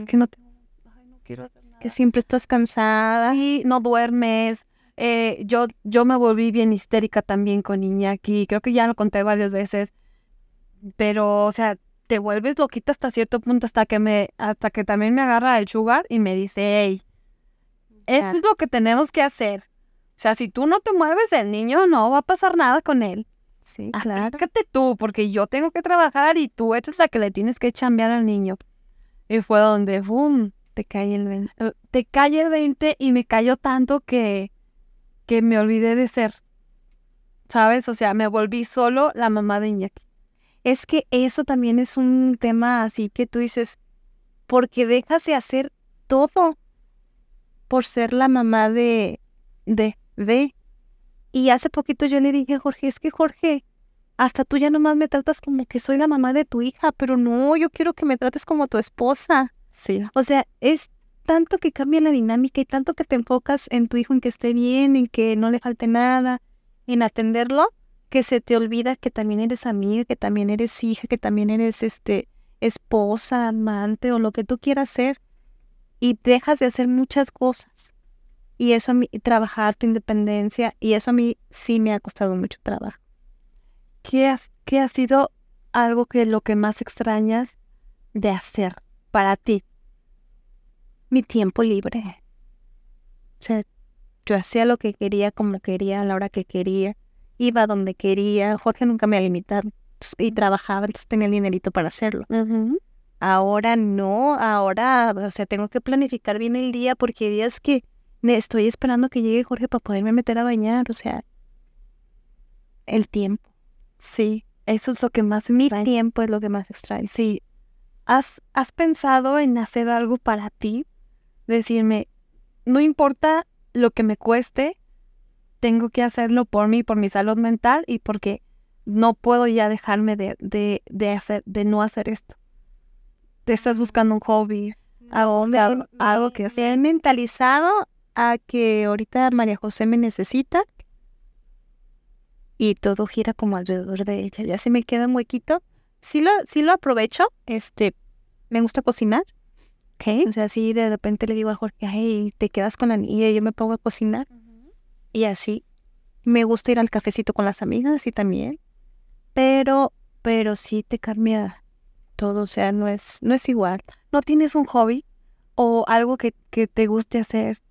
Que no tengo, ay, no quiero hacer nada. Que siempre estás cansada. Sí, no duermes. Eh, yo, yo me volví bien histérica también con Iñaki. Creo que ya lo conté varias veces. Pero, o sea, te vuelves loquita hasta cierto punto, hasta que me, hasta que también me agarra el sugar y me dice, hey, esto es lo que tenemos que hacer. O sea, si tú no te mueves, el niño no va a pasar nada con él. Sí, claro. Aplícate tú, porque yo tengo que trabajar y tú eres la que le tienes que chambear al niño. Y fue donde, ¡boom! Te cae el 20. eh, Te cae el 20 y me cayó tanto que, que me olvidé de ser. ¿Sabes? O sea, me volví solo la mamá de Iñaki. Es que eso también es un tema así que tú dices, porque dejas de hacer todo por ser la mamá de, De, de. Y hace poquito yo le dije a Jorge, es que Jorge, hasta tú ya nomás me tratas como que soy la mamá de tu hija, pero no, yo quiero que me trates como tu esposa. sí. O sea, es tanto que cambia la dinámica y tanto que te enfocas en tu hijo, en que esté bien, en que no le falte nada, en atenderlo, que se te olvida que también eres amiga, que también eres hija, que también eres este esposa, amante o lo que tú quieras ser y dejas de hacer muchas cosas. Y eso a mí, trabajar tu independencia, y eso a mí sí me ha costado mucho trabajo. ¿Qué, has- ¿Qué ha sido algo que lo que más extrañas de hacer para ti? Mi tiempo libre. O sea, yo hacía lo que quería, como quería, a la hora que quería, iba donde quería. Jorge nunca me ha limitado y trabajaba, entonces tenía el dinerito para hacerlo. Ahora no, ahora, o sea, tengo que planificar bien el día porque hay días que estoy esperando que llegue Jorge para poderme meter a bañar, o sea, el tiempo. Sí, eso es lo que más Mi extraño. tiempo es lo que más extraño. Sí. ¿Has, ¿Has pensado en hacer algo para ti? Decirme, no importa lo que me cueste, tengo que hacerlo por mí, por mi salud mental y porque no puedo ya dejarme de, de, de hacer, de no hacer esto. Te estás buscando un hobby, algo, algo, algo que hacer. he mentalizado a que ahorita María José me necesita y todo gira como alrededor de ella. Ya si me queda un huequito, sí lo, sí lo aprovecho. Este, me gusta cocinar. O sea, sí de repente le digo a Jorge, ay, te quedas con la niña y yo me pongo a cocinar. Y así. Me gusta ir al cafecito con las amigas y también. Pero, pero sí te cambia todo. O sea, no es, no es igual. ¿No tienes un hobby o algo que, que te guste hacer?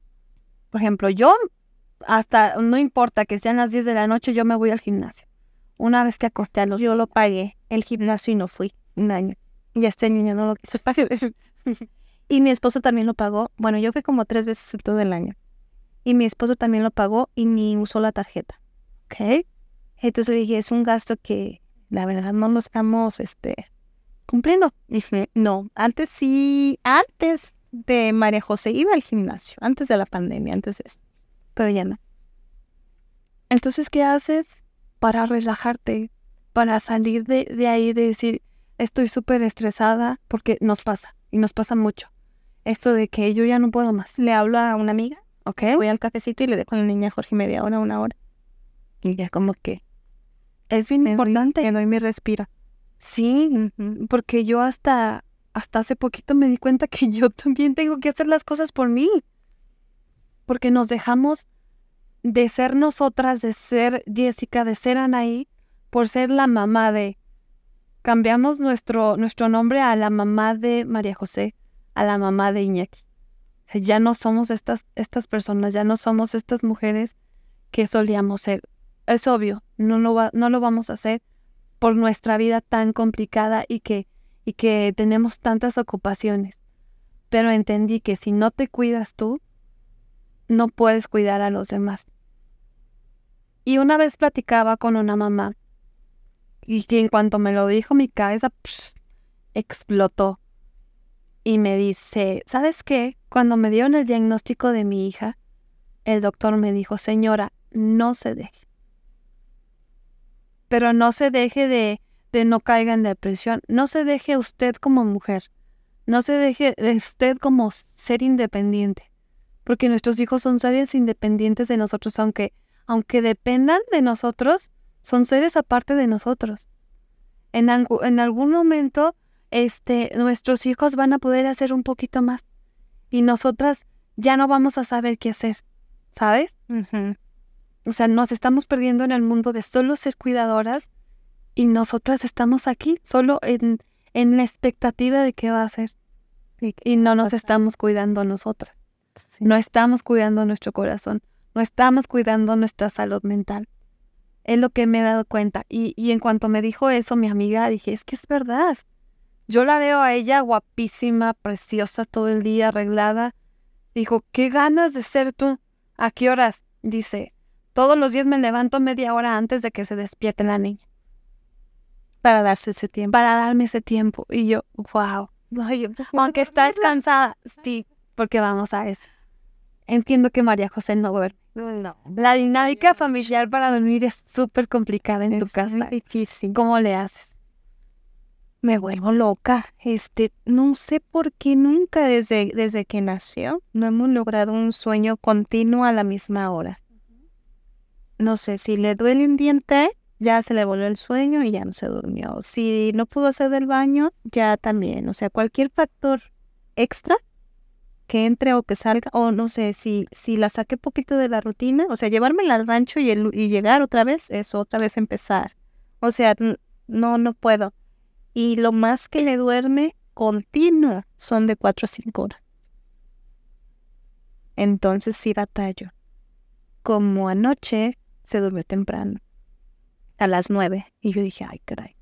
Por ejemplo, yo, hasta, no importa que sean las 10 de la noche, yo me voy al gimnasio. Una vez que acosté a los... Yo lo pagué el gimnasio y no fui un año. Y este año ya no lo quiso pagar. y mi esposo también lo pagó. Bueno, yo fui como tres veces en todo el año. Y mi esposo también lo pagó y ni usó la tarjeta. ¿Ok? Entonces le dije, es un gasto que la verdad no lo estamos este, cumpliendo. Dije, no, antes sí, antes de María José iba al gimnasio, antes de la pandemia, antes de eso. Pero ya no. Entonces, ¿qué haces para relajarte? Para salir de, de ahí, de decir, estoy súper estresada, porque nos pasa, y nos pasa mucho. Esto de que yo ya no puedo más, Le hablo a una amiga, ¿ok? voy al cafecito y le dejo a la niña Jorge media hora, una hora. Y ya como que Es bien me importante. me doy mi respira. Sí, porque yo hasta, hasta hace poquito me di cuenta que yo también tengo que hacer las cosas por mí. Porque nos dejamos de ser nosotras, de ser Jessica, de ser Anaí, por ser la mamá de... Cambiamos nuestro, nuestro nombre a la mamá de María José, a la mamá de Iñaki. O sea, ya no somos estas, estas personas, ya no somos estas mujeres que solíamos ser. Es obvio, no lo, va- no lo vamos a hacer por nuestra vida tan complicada y que, y que tenemos tantas ocupaciones. Pero entendí que si no te cuidas tú, no puedes cuidar a los demás. Y una vez platicaba con una mamá y que en cuanto me lo dijo mi cabeza explotó. Y me dice, ¿sabes qué? Cuando me dieron el diagnóstico de mi hija, el doctor me dijo, señora, no se deje pero no se deje de, de no caiga en depresión. No se deje usted como mujer. No se deje de usted como ser independiente. porque nuestros hijos son seres independientes de nosotros, aunque, aunque dependan de nosotros, son seres aparte de nosotros. En, en algún momento, este, nuestros hijos van a poder hacer un poquito más y nosotras ya no vamos a saber qué hacer, ¿sabes? O sea, nos estamos perdiendo en el mundo de solo ser cuidadoras y nosotras estamos aquí solo en, en la expectativa de qué va a ser. Y, no nos estamos cuidando nosotras. No estamos cuidando nuestro corazón. No estamos cuidando nuestra salud mental. Es lo que me he dado cuenta. Y, y en cuanto me dijo eso, mi amiga, dije, es que es verdad. Yo la veo a ella guapísima, preciosa, todo el día arreglada. Dijo, ¿qué ganas de ser tú? ¿A qué horas? Dice, todos los días me levanto media hora antes de que se despierte la niña. Para darse ese tiempo. Para darme ese tiempo. Y yo, wow. Aunque está cansada, sí, porque vamos a eso. Entiendo que María José no duerme. No. La dinámica familiar para dormir es súper complicada en tu casa. Es difícil. ¿Cómo le haces? Me vuelvo loca. Este, no sé por qué nunca desde, desde que nació no hemos logrado un sueño continuo a la misma hora. No sé, si le duele un diente, ya se le volvió el sueño y ya no se durmió. Si no pudo hacer del baño, ya también. O sea, cualquier factor extra que entre o que salga, o no sé, si, si la saqué poquito de la rutina, o sea, llevármela al rancho y, y llegar otra vez, es otra vez empezar. O sea, no, no puedo. Y lo más que le duerme continuo son de cuatro a cinco horas. Entonces sí batallo. Como anoche se durmió temprano a las nueve. Y yo dije, ay, caray.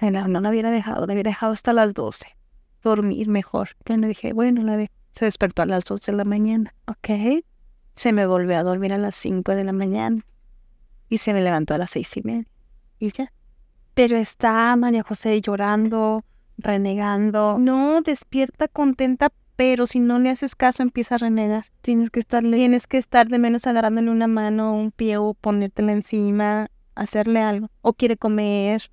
No, no la hubiera dejado, la hubiera dejado hasta las doce. Dormir mejor. Y le dije, bueno, la. Se despertó a las doce de la mañana. Ok. Se me volvió a dormir a las cinco de la mañana. Y se me levantó a las seis y media. Y ya. Pero está María José llorando, renegando. No, despierta contenta, pero si no le haces caso empieza a renegar. Tienes que estarle... Tienes que estar de menos agarrándole una mano, un pie o ponértela encima hacerle algo o quiere comer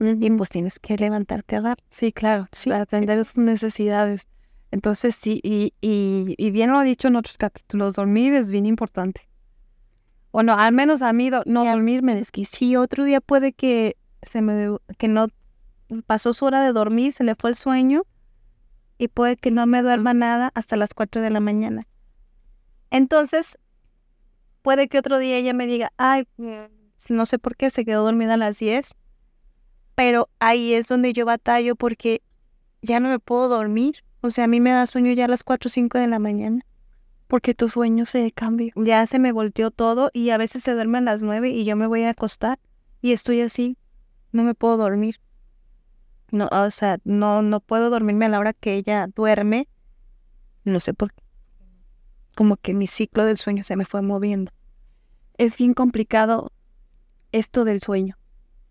y pues tienes que levantarte a dar. Sí, claro, sí, para atender sus necesidades. Entonces sí, y, y, y, bien lo ha dicho en otros capítulos, dormir es bien importante. Bueno, al menos a mí no dormir me desquicia. Y otro día puede que se me que no pasó su hora de dormir, se le fue el sueño y puede que no me duerma nada hasta las 4 de la mañana. Entonces, puede que otro día ella me diga, ay, no sé por qué se quedó dormida a las 10, pero ahí es donde yo batallo porque ya no me puedo dormir. O sea, a mí me da sueño ya a las 4 o 5 de la mañana. Porque tu sueño se cambia. Ya se me volteó todo y a veces se duerme a las 9 y yo me voy a acostar y estoy así. No me puedo dormir. No, o sea, no, no puedo dormirme a la hora que ella duerme. No sé por qué. Como que mi ciclo del sueño se me fue moviendo. Es bien complicado esto del sueño.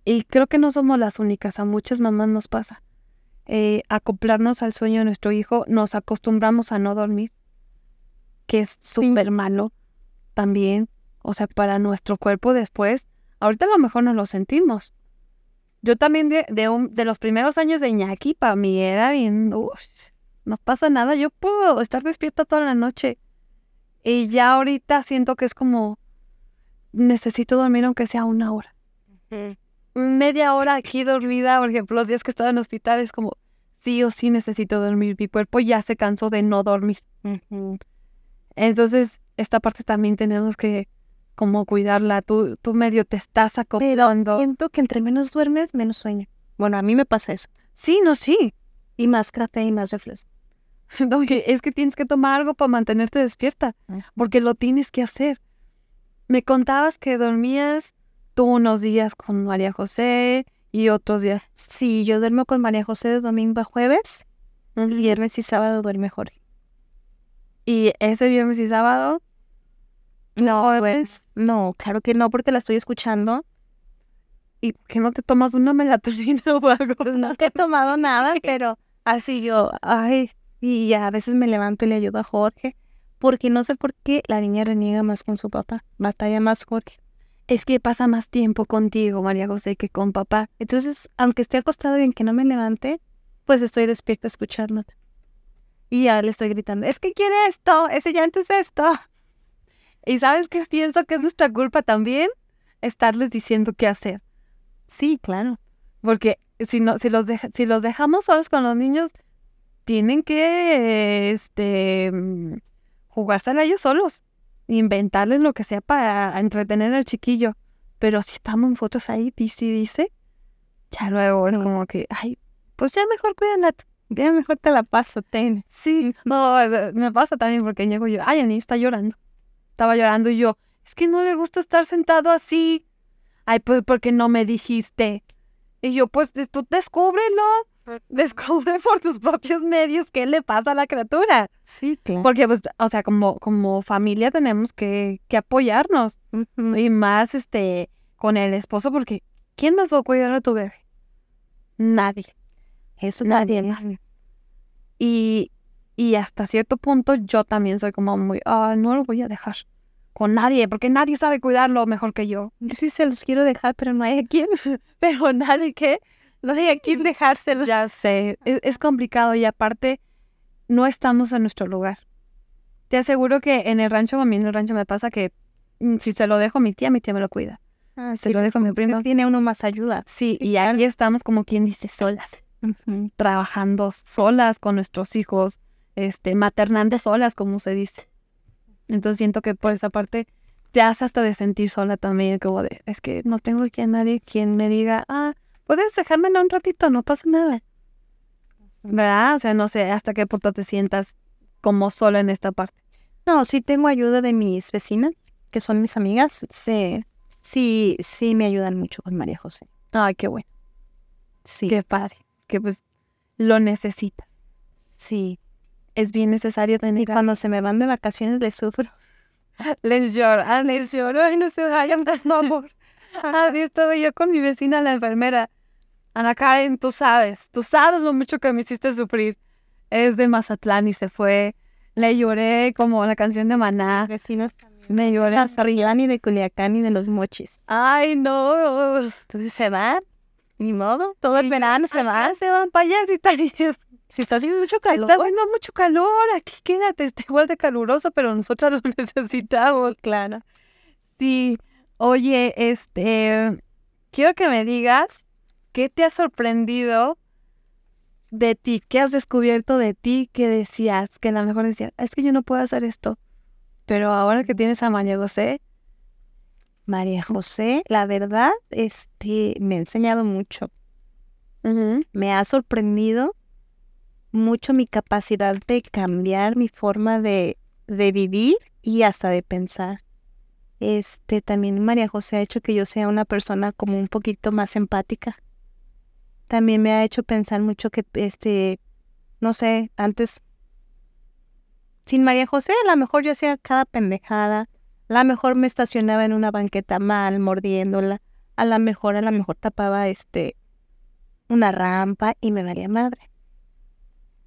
Y creo que no somos las únicas, a muchas mamás nos pasa. Eh, acoplarnos al sueño de nuestro hijo, nos acostumbramos a no dormir, que es súper malo también. O sea, para nuestro cuerpo después, ahorita a lo mejor no lo sentimos. Yo también de, de, de los primeros años de Iñaki, para mí era bien, no pasa nada, yo puedo estar despierta toda la noche. Y ya ahorita siento que es como, necesito dormir aunque sea una hora. Media hora aquí dormida, por ejemplo, los días que estaba en hospital es como, sí o sí necesito dormir. Mi cuerpo ya se cansó de no dormir. Entonces, esta parte también tenemos que como cuidarla. Tú, tú medio te estás acoplando. siento que entre menos duermes, menos sueño. Bueno, a mí me pasa eso. Sí, no, sí. Y más café y más refresco. es que tienes que tomar algo para mantenerte despierta, porque lo tienes que hacer. Me contabas que dormías tú unos días con María José y otros días. Sí, yo duermo con María José de domingo a jueves. El viernes y sábado duerme Jorge. ¿Y ese viernes y sábado? No, pues, no, claro que no, porque la estoy escuchando. ¿Y por qué no te tomas una melatonina o algo? Pues no he tomado nada, pero así yo, ay, y a veces me levanto y le ayudo a Jorge porque no sé por qué la niña reniega más con su papá, batalla más Jorge. Es que pasa más tiempo contigo, María José, que con papá. Entonces, aunque esté acostado y en que no me levante, pues estoy despierta escuchándote. Y ya le estoy gritando, es que quiere esto, ese llanto es esto. ¿Y sabes qué pienso que es nuestra culpa también? Estarles diciendo qué hacer. Sí, claro. Porque si, no, si, los, si los dejamos solos con los niños, tienen que este, jugársela ellos solos. Inventarles lo que sea para entretener al chiquillo. Pero si estamos nosotros ahí, dice y dice, ya luego es como que, ay, pues ya mejor cuídenla. tú". Ya mejor te la paso, ten. Sí, no, eh, me pasa también porque llego yo, ay, el niño está llorando. Estaba llorando y yo, es que no le gusta estar sentado así. Ay, pues porque no me dijiste. Y yo, pues tú descúbrelo. Descubre por tus propios medios qué le pasa a la criatura. Sí, claro. Porque, pues, o sea, como, como familia tenemos que, que apoyarnos. Y más, este, con el esposo, porque ¿quién más va a cuidar a tu bebé? Nadie. Eso Nadie más. Y, y hasta cierto punto yo también soy como muy, ah, no lo voy a dejar con nadie, porque nadie sabe cuidarlo mejor que yo. Yo sí se los quiero dejar, pero no hay a quién. Pero nadie que, no hay a quién dejárselo. Ya sé, es, es complicado y aparte no estamos en nuestro lugar. Te aseguro que en el rancho, a mí en el rancho me pasa que mm, si se lo dejo a mi tía, mi tía me lo cuida. Ah, Se lo dejo a mi primo. Tiene uno más ayuda. Sí, Sí, y aquí estamos como quien dice solas. Trabajando solas con nuestros hijos, este, maternando solas, como se dice. Entonces siento que por esa parte te hace hasta de sentir sola también, como de, es que no tengo aquí a nadie quien me diga, ah, puedes dejármela un ratito, no pasa nada. ¿Verdad? O sea, no sé hasta qué punto te sientas como sola en esta parte. No, sí tengo ayuda de mis vecinas, que son mis amigas. Sí, sí, sí me ayudan mucho con María José. Ay, qué bueno, Sí, qué padre, que pues lo necesitas. sí. Es bien necesario tener cuando se me van de vacaciones les sufro. Les lloro, ah, les lloro, ay, no se vayan, por favor. Así estaba yo con mi vecina, la enfermera. Ana Karen, tú sabes, tú sabes lo mucho que me hiciste sufrir. Es de Mazatlán y se fue. Le lloré como la canción de Maná. Vecinas Me lloré. de Sarrián y de Culiacán y de los Mochis. Ay, no. Entonces se van, ni modo, todo el verano se van. Se van para allá si está, Si está haciendo mucho calor. está haciendo mucho calor. Aquí quédate, está igual de caluroso, pero nosotras lo necesitamos. claro. Sí, oye, este, quiero que me digas qué te ha sorprendido de ti, qué has descubierto de ti que decías, que a lo mejor decías, es que yo no puedo hacer esto, pero ahora que tienes a María José, María José, la verdad, este, me ha enseñado mucho. Me ha sorprendido mucho mi capacidad de cambiar mi forma de, de vivir y hasta de pensar. Este, también María José ha hecho que yo sea una persona como un poquito más empática. También me ha hecho pensar mucho que, este, no sé, antes, sin María José, a lo mejor yo hacía cada pendejada, a lo mejor me estacionaba en una banqueta mal, mordiéndola, a lo mejor, a lo mejor tapaba, este, una rampa y me valía madre.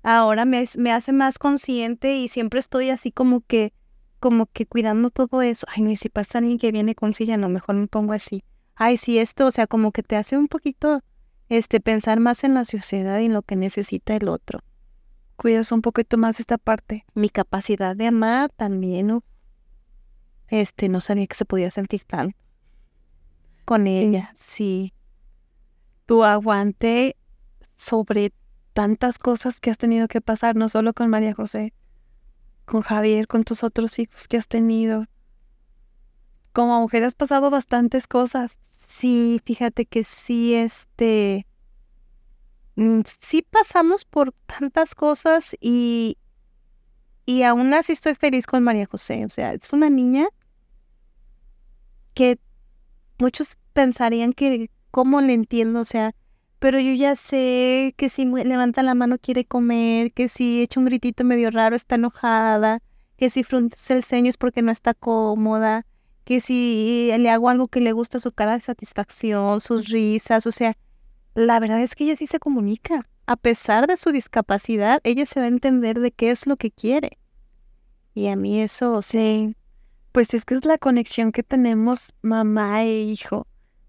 Ahora me, me hace más consciente y siempre estoy así como que, como que cuidando todo eso. Ay, no, y si pasa alguien que viene con silla, no, mejor me pongo así. Ay, sí, esto, o sea, como que te hace un poquito, este, pensar más en la sociedad y en lo que necesita el otro. cuidas un poquito más esta parte. Mi capacidad de amar también, este, no sabía que se podía sentir tan con ella, sí. Tu aguante sobre tantas cosas que has tenido que pasar, no solo con María José, con Javier, con tus otros hijos que has tenido. Como mujer has pasado bastantes cosas. Sí, fíjate que sí, este, mm, sí pasamos por tantas cosas y, y aún así estoy feliz con María José. O sea, es una niña que muchos pensarían que, ¿cómo le entiendo? O sea, pero yo ya sé que si levanta la mano quiere comer, que si echa un gritito medio raro está enojada, que si frunce el ceño es porque no está cómoda, que si le hago algo que le gusta su cara de satisfacción, sus risas, o sea, la verdad es que ella sí se comunica. A pesar de su discapacidad, ella se da a entender de qué es lo que quiere. Y a mí eso, o sea, Sí. Pues es que es la conexión que tenemos mamá e hijo.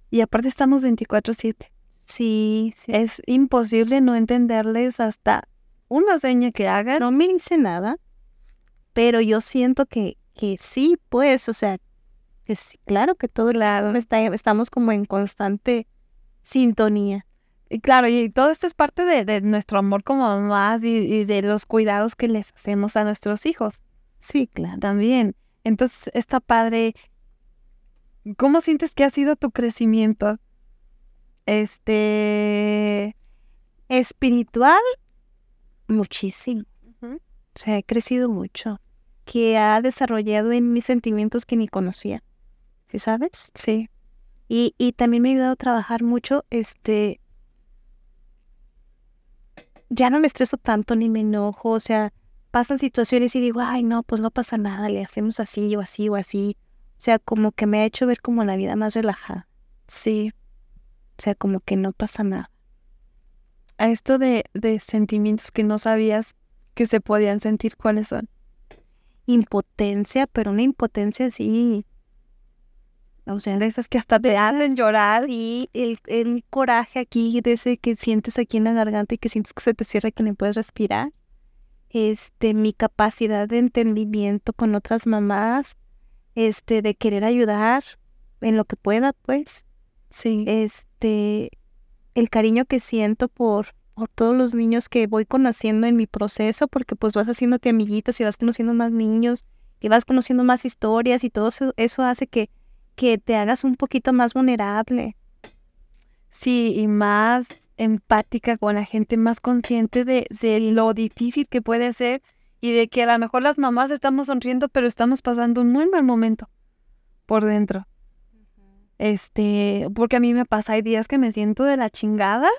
Y aparte estamos 24/7. sí, sí, Es imposible no entenderles hasta una seña que haga. No me dice nada, pero yo siento que, que sí, pues, o sea, que sí, claro que todo Claro. está, estamos como en constante sintonía. Y claro, y todo esto es parte de, de nuestro amor como mamás y, y de los cuidados que les hacemos a nuestros hijos Sí, claro. también. Entonces, está padre. ¿Cómo sientes que ha sido tu crecimiento? Este. Espiritual, muchísimo. Ujú. O sea, he crecido mucho. Que ha desarrollado en mis sentimientos que ni conocía. ¿Sí sabes? Sí. Y, y también me ha ayudado a trabajar mucho, este... Ya no me estreso tanto ni me enojo, o sea, pasan situaciones y digo, ay, no, pues no pasa nada, le hacemos así o así o así. O sea, como que me ha hecho ver como la vida más relajada. Sí. O sea, como que no pasa nada. A esto de, de sentimientos que no sabías que se podían sentir, ¿cuáles son? Impotencia, pero una impotencia así. O sea, De esas que hasta te hacen llorar. Sí, el, el coraje aquí, de ese que sientes aquí en la garganta y que sientes que se te cierra y que no puedes respirar. Este, mi capacidad de entendimiento con otras mamás, este, de querer ayudar en lo que pueda, pues. Sí. Este, el cariño que siento por, por todos los niños que voy conociendo en mi proceso, porque pues vas haciéndote amiguitas y vas conociendo más niños y vas conociendo más historias y todo eso, eso hace que, que te hagas un poquito más vulnerable. Sí, y más empática con la gente, más consciente de, de lo difícil que puede ser y de que a lo mejor las mamás estamos sonriendo, pero estamos pasando un muy mal momento por dentro. Este, porque a mí me pasa, hay días que me siento de la chingada,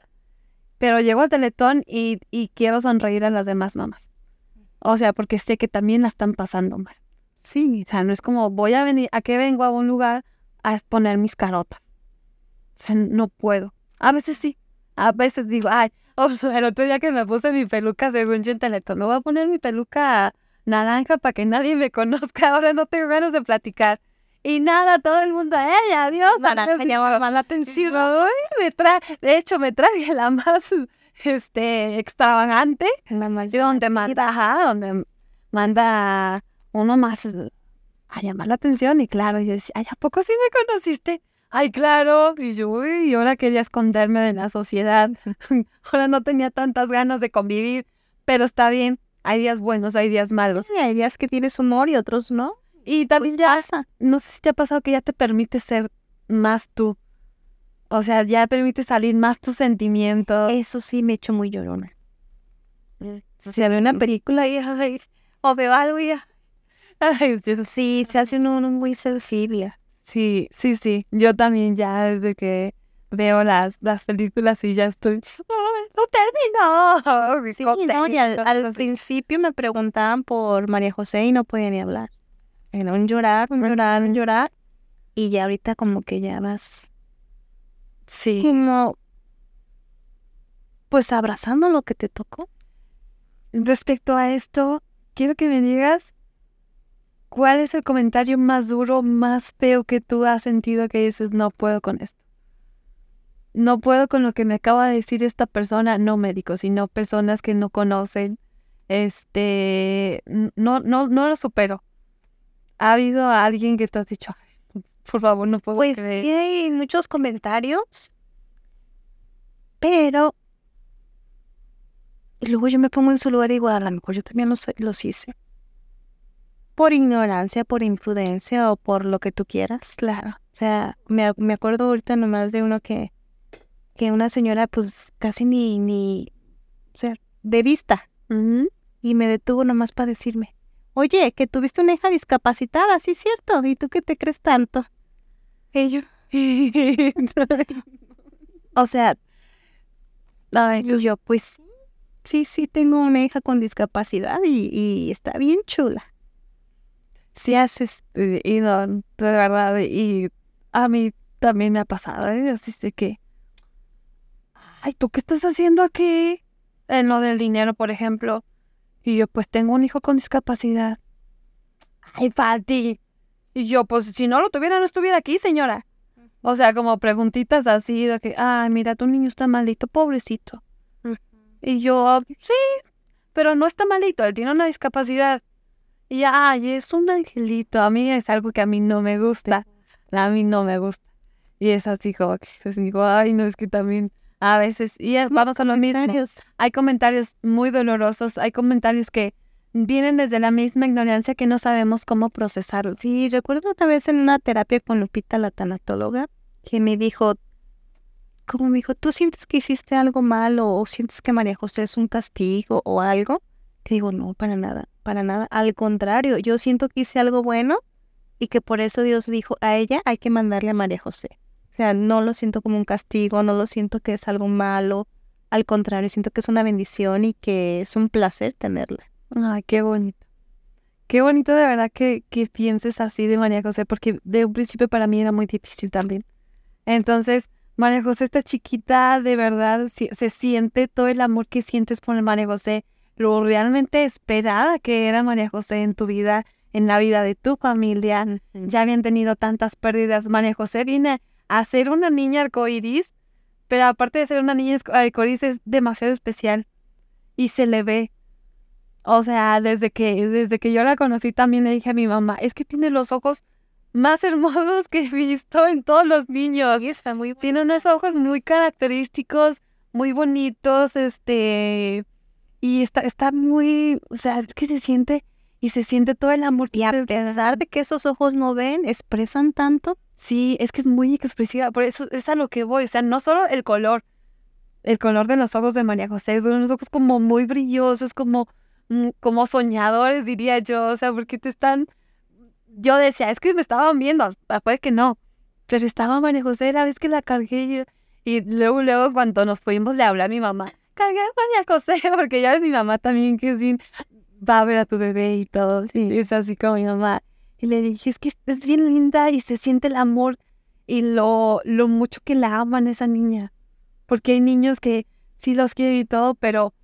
pero llego al teletón y, y quiero sonreír a las demás mamás. O sea, porque sé que también la están pasando mal. Sí, O sea, no es como voy a venir, ¿a qué vengo a un lugar a exponer mis carotas? O sea, no puedo. A veces sí. A veces digo, ay, ops, el otro día que me puse mi peluca según yo en Teletón, me voy a poner mi peluca naranja para que nadie me conozca. Ahora no tengo ganas de platicar. Y nada, todo el mundo, ¡ey, adiós! naranja adiós". llama más la atención. "Ay, me de hecho, me traje la más este, extravagante La donde manda, ajá, donde manda uno más eh, a llamar la atención. Y claro, yo decía, ay, ¿a poco sí me conociste? Ay, claro. Y yo, uy, y ahora quería esconderme de la sociedad. ahora no tenía tantas ganas de convivir, pero está bien. Hay días buenos, hay días malos. Sí, hay días que tienes humor y otros no. Y también Pues ya, pasa. no sé si te ha pasado que ya te permite ser más tú. O sea, ya permite salir más tus sentimientos. Eso sí me echo muy llorona. O O sea, veo una película y ay, o veo algo y. sí, se hace uno, uno muy sensible. Sí, sí, sí. Yo también ya desde que veo las, las películas y ya estoy. "Ay, no terminó. Sí, no, y al, al principio me preguntaban por María José y no podía ni hablar. Era un llorar, un llorar, un llorar. Y ya ahorita como que ya vas Sí. como pues abrazando lo que te tocó. Respecto a esto, quiero que me digas cuál es el comentario más duro, más feo que tú has sentido que dices, no puedo con esto. No puedo con lo que me acaba de decir esta persona, no médicos, sino personas que no conocen. Este, no, no, no lo supero. ¿Ha habido alguien que te has dicho, "Ay, por favor, no puedo Pues creer"? sí hay muchos comentarios, pero y luego yo me pongo en su lugar y digo, a lo mejor yo también los, los hice. Por ignorancia, por imprudencia o por lo que tú quieras. Claro. O sea, me, me acuerdo ahorita nomás de uno que, que una señora pues casi ni, ni, o sea, de vista. Y me detuvo nomás para decirme, oye, que tuviste una hija discapacitada, sí es cierto, ¿y tú qué te crees tanto? Yo, o sea, Ay, y yo, pues sí, sí, sí, tengo una hija con discapacidad y, y está bien chula. Sí haces, y y no, de verdad, y a mí también me ha pasado, ¿eh? así de que, ay, ¿tú qué estás haciendo aquí? En lo del dinero, por ejemplo. Y yo, pues tengo un hijo con discapacidad. Ay, Fati. Y yo, pues si no lo tuviera, no estuviera aquí, señora. O sea, como preguntitas así de que, ay, mira, tu niño está maldito, pobrecito. Y yo, sí, pero no está malito, él tiene una discapacidad. Y ay, es un angelito. A mí es algo que a mí no me gusta. A mí no me gusta. Y es así como que digo, ay, no, es que también a veces, y vamos a lo mismo. Hay comentarios muy dolorosos, hay comentarios que vienen desde la misma ignorancia que no sabemos cómo procesarlo. Sí, recuerdo una vez en una terapia con Lupita, la tanatóloga, que me dijo, como me dijo, ¿tú sientes que hiciste algo malo o sientes que María José es un castigo o algo? Te digo, no, para nada, para nada. Al contrario, yo siento que hice algo bueno y que por eso Dios dijo a ella hay que mandarle a María José. O sea, no lo siento como un castigo, no lo siento que es algo malo. Al contrario, siento que es una bendición y que es un placer tenerla. Ay, qué bonito. Qué bonito de verdad que, que pienses así de María José, porque de un principio para mí era muy difícil también. Entonces, María José está chiquita, de verdad, se, siente todo el amor que sientes por María José, lo realmente esperada que era María José en tu vida, en la vida de tu familia. Ya habían tenido tantas pérdidas. María José viene a ser una niña arcoíris, pero aparte de ser una niña arcoíris es demasiado especial y se le ve. O sea, desde que, desde que yo la conocí también le dije a mi mamá, es que tiene los ojos más hermosos que he visto en todos los niños. Y está muy Tiene unos ojos muy característicos, muy bonitos, este, y está, está muy, o sea, es que se siente, y se siente todo el amor. Y a pesar de que esos ojos no ven, expresan tanto. Sí, es que es muy expresiva, por eso es a lo que voy, o sea, no solo el color, el color de los ojos de María José, son unos ojos como muy brillosos, como, mm, como soñadores, diría yo, o sea, porque te están yo decía, es que me estaban viendo, después que no, pero estaba María José la vez que la cargué y luego, luego cuando nos fuimos le hablé a mi mamá, cargué a María José, porque ya es mi mamá también que sí, va a ver a tu bebé y todo, sí. es así como mi mamá. Y le dije, es que es bien linda y se siente el amor y lo, lo mucho que la aman esa niña. Porque hay niños que sí los quieren y todo, pero,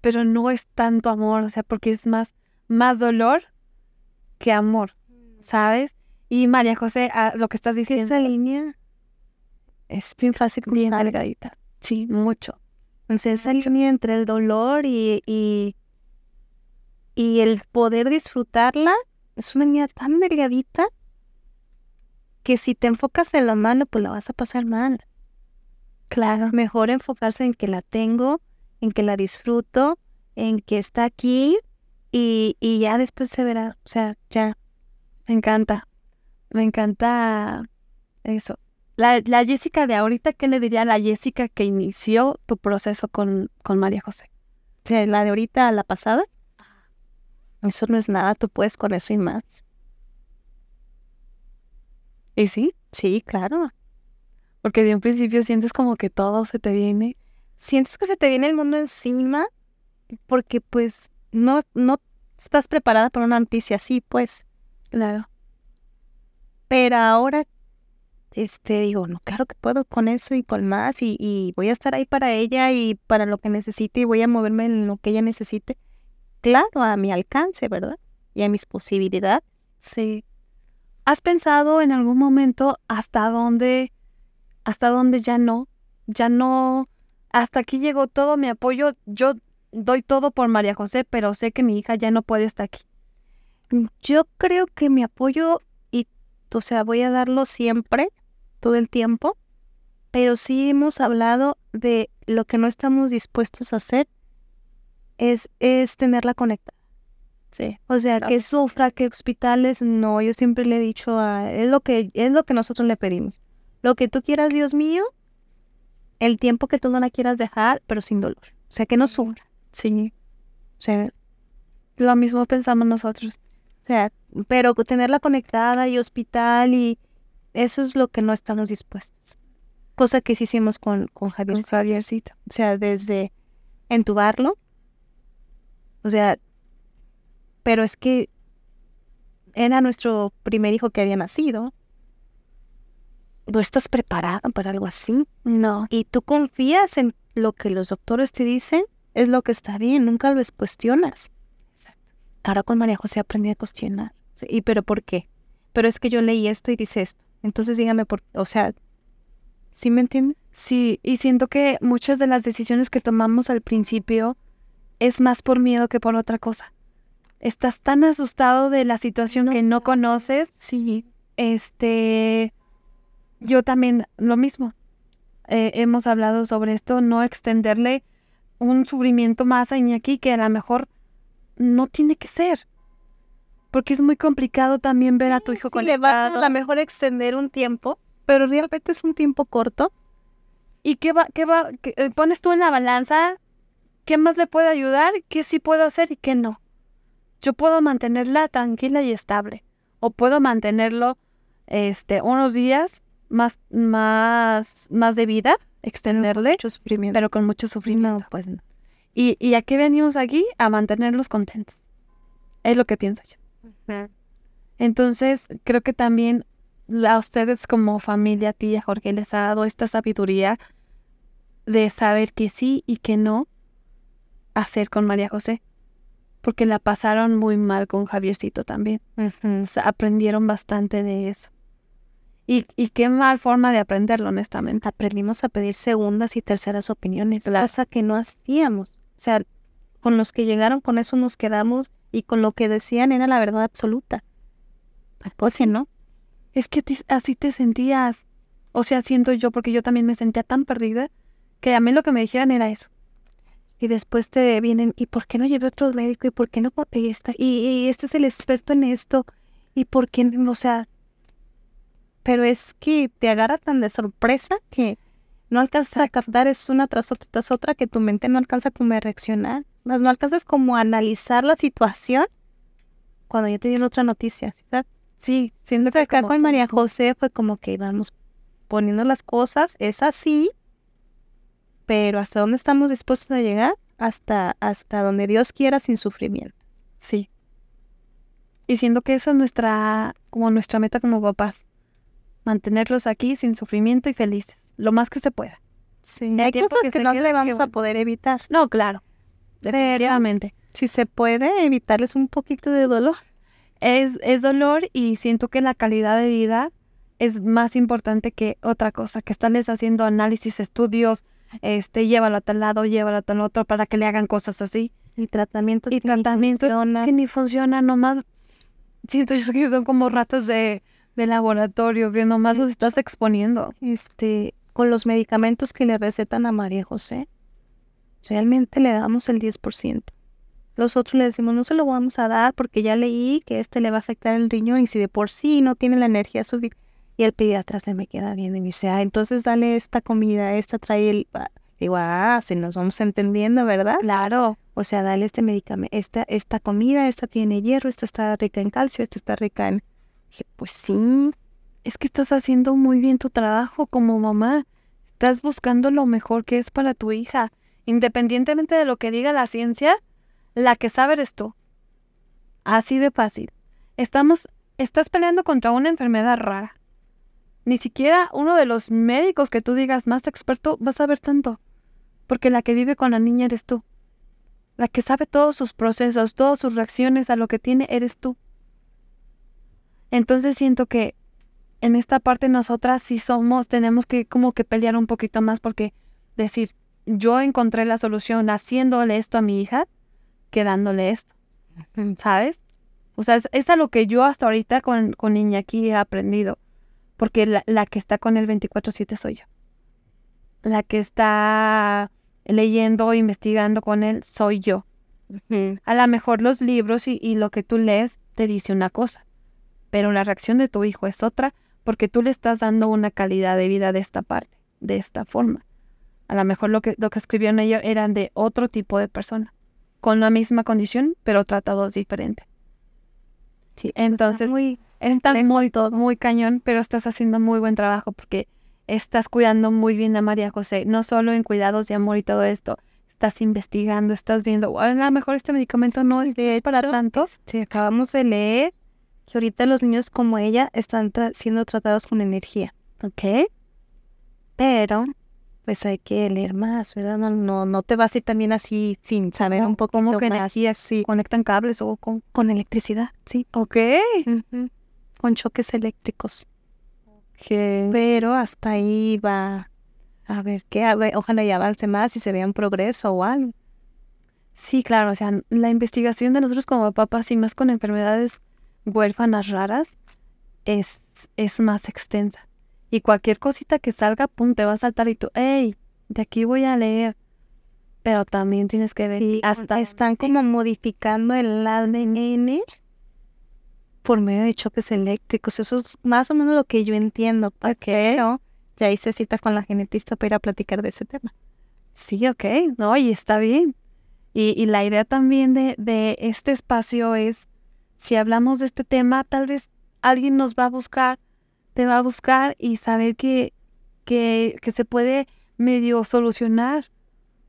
pero no es tanto amor, o sea, porque es más, más dolor que amor. ¿sabes? Y María José, ah, lo que estás diciendo. Esa línea es bien fácil, bien delgadita. Sí, mucho. Entonces, esa línea entre el dolor y, y, y el poder disfrutarla es una línea tan delgadita que si te enfocas en la mano, pues la vas a pasar mal. Claro, mejor enfocarse en que la tengo, en que la disfruto, en que está aquí y, y ya después se verá. O sea, ya me encanta. Me encanta eso. La, la, Jessica de ahorita, ¿qué le diría a la Jessica que inició tu proceso con, con María José? O sea, la de ahorita, la pasada. Eso no es nada, tú puedes con eso y más. ¿Y sí? Sí, claro. Porque de un principio sientes como que todo se te viene. Sientes que se te viene el mundo encima porque pues no, no estás preparada para una noticia así, pues. Claro. Pero ahora, este, digo, no, claro que puedo con eso y con más y, voy a estar ahí para ella y para lo que necesite y voy a moverme en lo que ella necesite. Claro, a mi alcance, ¿verdad? Y a mis posibilidades. Sí. ¿Has pensado en algún momento hasta dónde, hasta dónde ya no, ya no, hasta aquí llegó todo mi apoyo, yo doy todo por María José, pero sé que mi hija ya no puede estar aquí? Yo creo que mi apoyo, y, o sea, voy a darlo siempre, todo el tiempo, pero sí hemos hablado de lo que no estamos dispuestos a hacer, es, es tenerla conectada. Sí. O sea, que sufra, que hospitales, no, yo siempre le he dicho a, es lo que, es lo que nosotros le pedimos. Lo que tú quieras, Dios mío, el tiempo que tú no la quieras dejar, pero sin dolor. O sea, que no sufra. Sí. O sea, lo mismo pensamos nosotros. O sea, pero tenerla conectada y hospital y eso es lo que no estamos dispuestos. Cosa que sí hicimos con, con Javier. Con Javiercito. O sea, desde entubarlo. O sea, pero es que era nuestro primer hijo que había nacido. ¿No estás preparada para algo así? No. Y tú confías en lo que los doctores te dicen, es lo que está bien, nunca lo cuestionas. Ahora con María José aprendí a cuestionar. ¿Y pero por qué? Pero es que yo leí esto y dice esto. Entonces dígame por o sea, ¿sí me entiende? Sí, y siento que muchas de las decisiones que tomamos al principio es más por miedo que por otra cosa. Estás tan asustado de la situación que no conoces. Sí. Este, yo también lo mismo. Eh, hemos hablado sobre esto, no extenderle un sufrimiento más a Iñaki que a lo mejor no tiene que ser. Porque es muy complicado también ver a tu hijo sí, le vas a lo mejor extender un tiempo, pero realmente es un tiempo corto. ¿Y qué va, qué va, qué- eh, pones tú en la balanza? ¿Qué más le puede ayudar? ¿Qué sí puedo hacer y qué no? Yo puedo mantenerla tranquila y estable. O puedo mantenerlo este, unos días más, más, más de vida, extenderle, Mucho sufrimiento. pero con mucho sufrimiento. no, pues no. ¿Y, ¿Y a qué venimos aquí? A mantenerlos contentos. Es lo que pienso yo. Entonces, creo que también a ustedes como familia, tía Jorge, les ha dado esta sabiduría de saber que sí y que no hacer con María José. Porque la pasaron muy mal con Javiercito también. O sea, aprendieron bastante de eso. Y, y qué mal forma de aprenderlo, honestamente. Aprendimos a pedir segundas y terceras opiniones, Claro. cosa que no hacíamos. O sea, con los que llegaron con eso nos quedamos y con lo que decían era la verdad absoluta. Pues que no. Es que te- así te sentías. O sea, siento yo, porque yo también me sentía tan perdida, que a mí lo que me dijeran era eso. Y después te vienen, ¿y por qué no llevé otro médico? ¿Y por qué no pagué esta? Y, y este es el experto en esto. ¿Y por qué no? O sea, pero es que te agarra tan de sorpresa que no alcanzas a captar, es una tras otra tras otra, que tu mente no alcanza como a reaccionar. Más no alcanzas como a analizar la situación cuando ya te dieron otra noticia, ¿sí ¿sabes? Sí, siento Entonces que acá con María José fue como que vamos poniendo las cosas, es así, pero hasta dónde estamos dispuestos a llegar, hasta, hasta donde Dios quiera sin sufrimiento. Sí. Y siento que esa es nuestra, como nuestra meta como papás. Mantenerlos aquí sin sufrimiento y felices. Lo más que se pueda. Sí, hay cosas que no le vamos a poder evitar. No, claro. Pero- Definitivamente. Si se puede, evitarles un poquito de dolor. Es, es dolor y siento que la calidad de vida es más importante que otra cosa. Que estarles haciendo análisis, estudios, este, llévalo a tal lado, llévalo a tal otro para que le hagan cosas así. Y tratamientos y que ni tratamientos funcionan. que ni funcionan, nomás siento yo que son como ratos de, de laboratorio, que nomás los estás exponiendo. este, con los medicamentos que le recetan a María José, realmente le damos el 10%. Los otros le decimos, no se lo vamos a dar porque ya leí que este le va a afectar el riñón y si de por sí no tiene la energía suficiente. Y el pediatra se me queda viendo y me dice, ah, entonces dale esta comida, esta trae el... ah". Digo, ah, si nos vamos entendiendo, ¿verdad? Claro. O sea, dale este medicamento, esta, esta comida, esta tiene hierro, esta está rica en calcio, esta está rica en... Dije, pues sí, Es que estás haciendo muy bien tu trabajo como mamá. Estás buscando lo mejor que es para tu hija. Independientemente de lo que diga la ciencia, la que sabe eres tú. Así de fácil. Estamos, estás peleando contra una enfermedad rara. Ni siquiera uno de los médicos que tú digas más experto va a saber tanto. Porque la que vive con la niña eres tú. La que sabe todos sus procesos, todas sus reacciones a lo que tiene eres tú. Entonces siento que en esta parte nosotras sí somos, tenemos que como que pelear un poquito más porque decir, yo encontré la solución haciéndole esto a mi hija que dándole esto, ¿sabes? O sea, es, es a lo que yo hasta ahorita con, con Iñaki he aprendido, porque la, la que está con el 24/7 soy yo. La que está leyendo, investigando con él, soy yo. A lo mejor los libros y, y lo que tú lees te dice una cosa, pero la reacción de tu hijo es otra porque tú le estás dando una calidad de vida de esta parte, de esta forma. A lo mejor lo que, lo que escribieron ellos eran de otro tipo de persona, con la misma condición, pero tratados diferente. sí. Entonces, muy, Está muy, muy cañón, pero estás haciendo muy buen trabajo porque estás cuidando muy bien a María José, no solo en cuidados de amor y todo esto, estás investigando, estás viendo, a lo mejor este medicamento no es de para tanto. este, acabamos de leer que ahorita los niños como ella están tra- siendo tratados con energía. Ok. Pero, pues hay que leer más, ¿verdad? No, no, no te vas a ir también así sin saber un poco ¿Cómo que más. energías? Sí, ¿Conectan cables o con...? con electricidad, sí. Ok. Con choques eléctricos. Pero hasta ahí va. A ver qué, a ver, ojalá y avance más y se vea un progreso o algo. Sí, claro, o sea, la investigación de nosotros como papás y más con enfermedades huérfanas raras es, es más extensa. Y cualquier cosita que salga, pum, te va a saltar y tú, hey, de aquí voy a leer. Pero también tienes que ver. Sí, hasta están como modificando el ADN por medio de choques eléctricos. Eso es más o menos lo que yo entiendo. Pues, Pero ya hice cita con la genetista para ir a platicar de ese tema. Sí, ok, no, y está bien. Y, y la idea también de, de este espacio es, si hablamos de este tema, tal vez alguien nos va a buscar, te va a buscar y saber que, que, que se puede medio solucionar.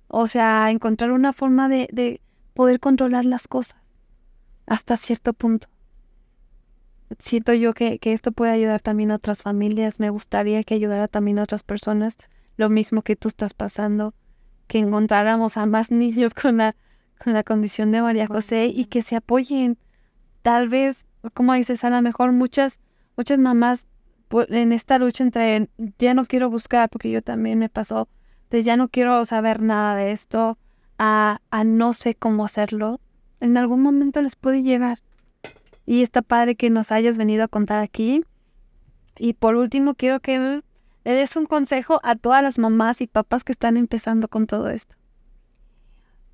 O sea, encontrar una forma de, de poder controlar las cosas hasta cierto punto. Siento yo que, que esto puede ayudar también a otras familias. Me gustaría que ayudara también a otras personas. Lo mismo que tú estás pasando. Que encontráramos a más niños con la, con la condición de María José y que se apoyen. Tal vez, como dices, a lo mejor muchas, muchas mamás en esta lucha entre ya no quiero buscar, porque yo también me pasó, de ya no quiero saber nada de esto, a, a no sé cómo hacerlo, en algún momento les puede llegar. Y está padre que nos hayas venido a contar aquí. Y por último, quiero que le des un consejo a todas las mamás y papás que están empezando con todo esto.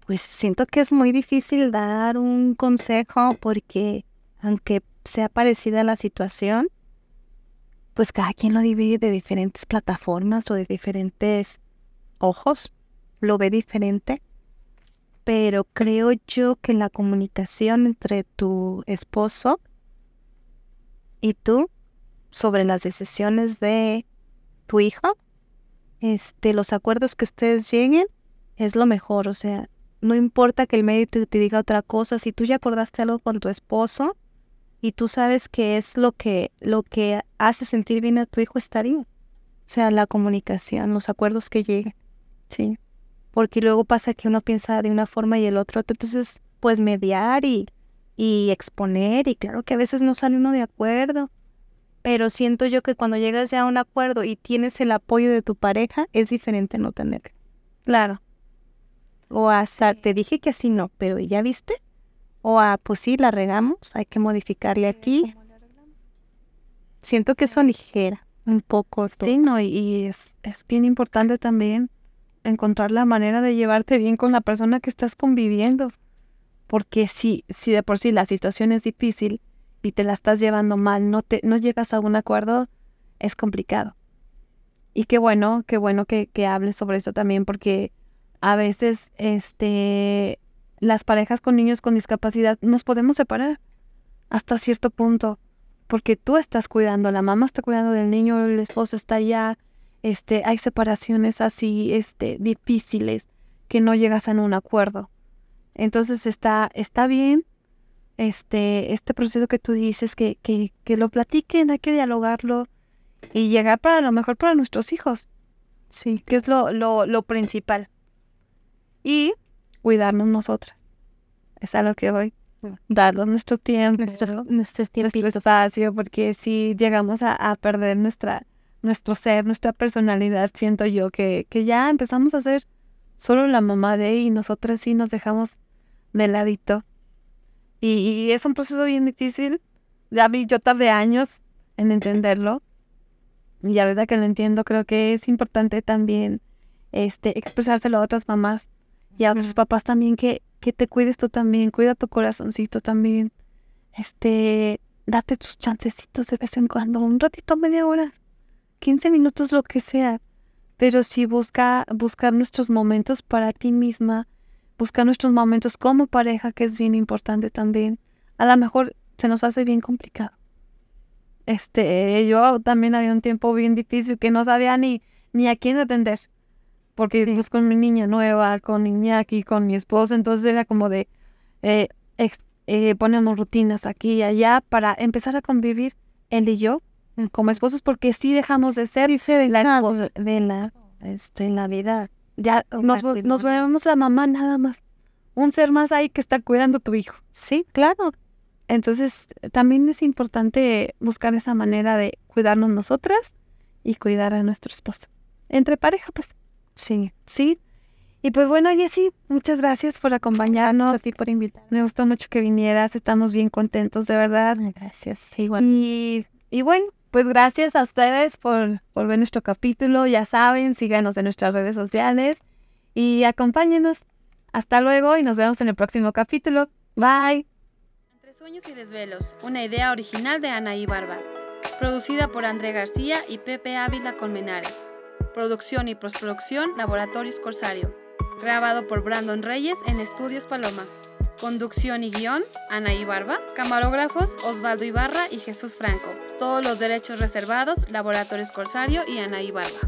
Pues siento que es muy difícil dar un consejo porque aunque sea parecida la situación, pues cada quien lo divide de diferentes plataformas o de diferentes ojos, lo ve diferente, pero creo yo que la comunicación entre tu esposo y tú sobre las decisiones de tu hijo, este, los acuerdos que ustedes lleguen, es lo mejor, o sea, no importa que el médico te diga otra cosa, si tú ya acordaste algo con tu esposo, y tú sabes que es lo que, lo que hace sentir bien a tu hijo, estaría. O sea, la comunicación, los acuerdos que lleguen. Sí. Porque luego pasa que uno piensa de una forma y el otro. Entonces, pues mediar y, y exponer. Y claro que a veces no sale uno de acuerdo. Pero siento yo que cuando llegas ya a un acuerdo y tienes el apoyo de tu pareja, es diferente no tenerlo. Claro. O hasta te dije que así no, pero ¿ya viste? O a, pues sí, la regamos, hay que modificarle aquí. Siento que eso aligera un poco Sí, no, y, es, es bien importante también encontrar la manera de llevarte bien con la persona que estás conviviendo. Porque si, si de por sí la situación es difícil y te la estás llevando mal, no, te, no llegas a un acuerdo, es complicado. Y qué bueno, qué bueno que, que hables sobre eso también, porque a veces este las parejas con niños con discapacidad nos podemos separar hasta cierto punto, porque tú estás cuidando, la mamá está cuidando del niño, el esposo está allá, este, hay separaciones así, este, difíciles que no llegas a un acuerdo. Entonces está, está bien, este, este proceso que tú dices, que, que, que lo platiquen, hay que dialogarlo y llegar para lo mejor para nuestros hijos. Sí, que es lo, lo, lo principal. Y cuidarnos nosotras. Es a lo que voy. Mm. Darnos nuestro tiempo, nuestro, nuestro, espacio, porque si llegamos a, perder nuestra, nuestro ser, nuestra personalidad, siento yo que, que ya empezamos a ser solo la mamá de y nosotras sí nos dejamos de ladito. Y, es un proceso bien difícil. Ya vi, yo tardé años en entenderlo. Y ahorita que lo entiendo, creo que es importante también este, expresárselo a otras mamás y a otros papás también que, que te cuides tú también, cuida tu corazoncito también. Este, date tus chancecitos de vez en cuando, un ratito, media hora, 15 minutos, lo que sea. Pero sí busca, buscar nuestros momentos para ti misma, buscar nuestros momentos como pareja, que es bien importante también. A lo mejor se nos hace bien complicado. Este, yo también había un tiempo bien difícil que no sabía ni, ni a quién atender porque pues con mi niña nueva, con Iñaki, con mi esposo, entonces era como de eh, eh, ponemos rutinas aquí y allá para empezar a convivir él y yo mm, como esposos, porque sí dejamos de ser de la de la este, Navidad. Ya nos, nos vemos la mamá nada más. Un ser más ahí que está cuidando a tu hijo. Sí, claro. Entonces, también es importante buscar esa manera de cuidarnos nosotras y cuidar a nuestro esposo. Entre pareja, pues. Sí. Sí. Y pues bueno, Jessy, muchas gracias por acompañarnos. A ti por invitar. Me gustó mucho que vinieras, estamos bien contentos, de verdad. Gracias, igual. Y, y bueno, pues gracias a ustedes por, por ver nuestro capítulo. Ya saben, síganos en nuestras redes sociales y acompáñenos. Hasta luego y nos vemos en el próximo capítulo. Bye. Entre sueños y desvelos, una idea original de Anaí Barba. Producida por André García y Pepe Ávila Colmenares. Producción y postproducción Laboratorios Corsario. Grabado por Brandon Reyes en Estudios Paloma. Conducción y guion, Anaí Barba. Camarógrafos, Osvaldo Ibarra y Jesús Franco. Todos los derechos reservados, Laboratorios Corsario y Anaí Barba.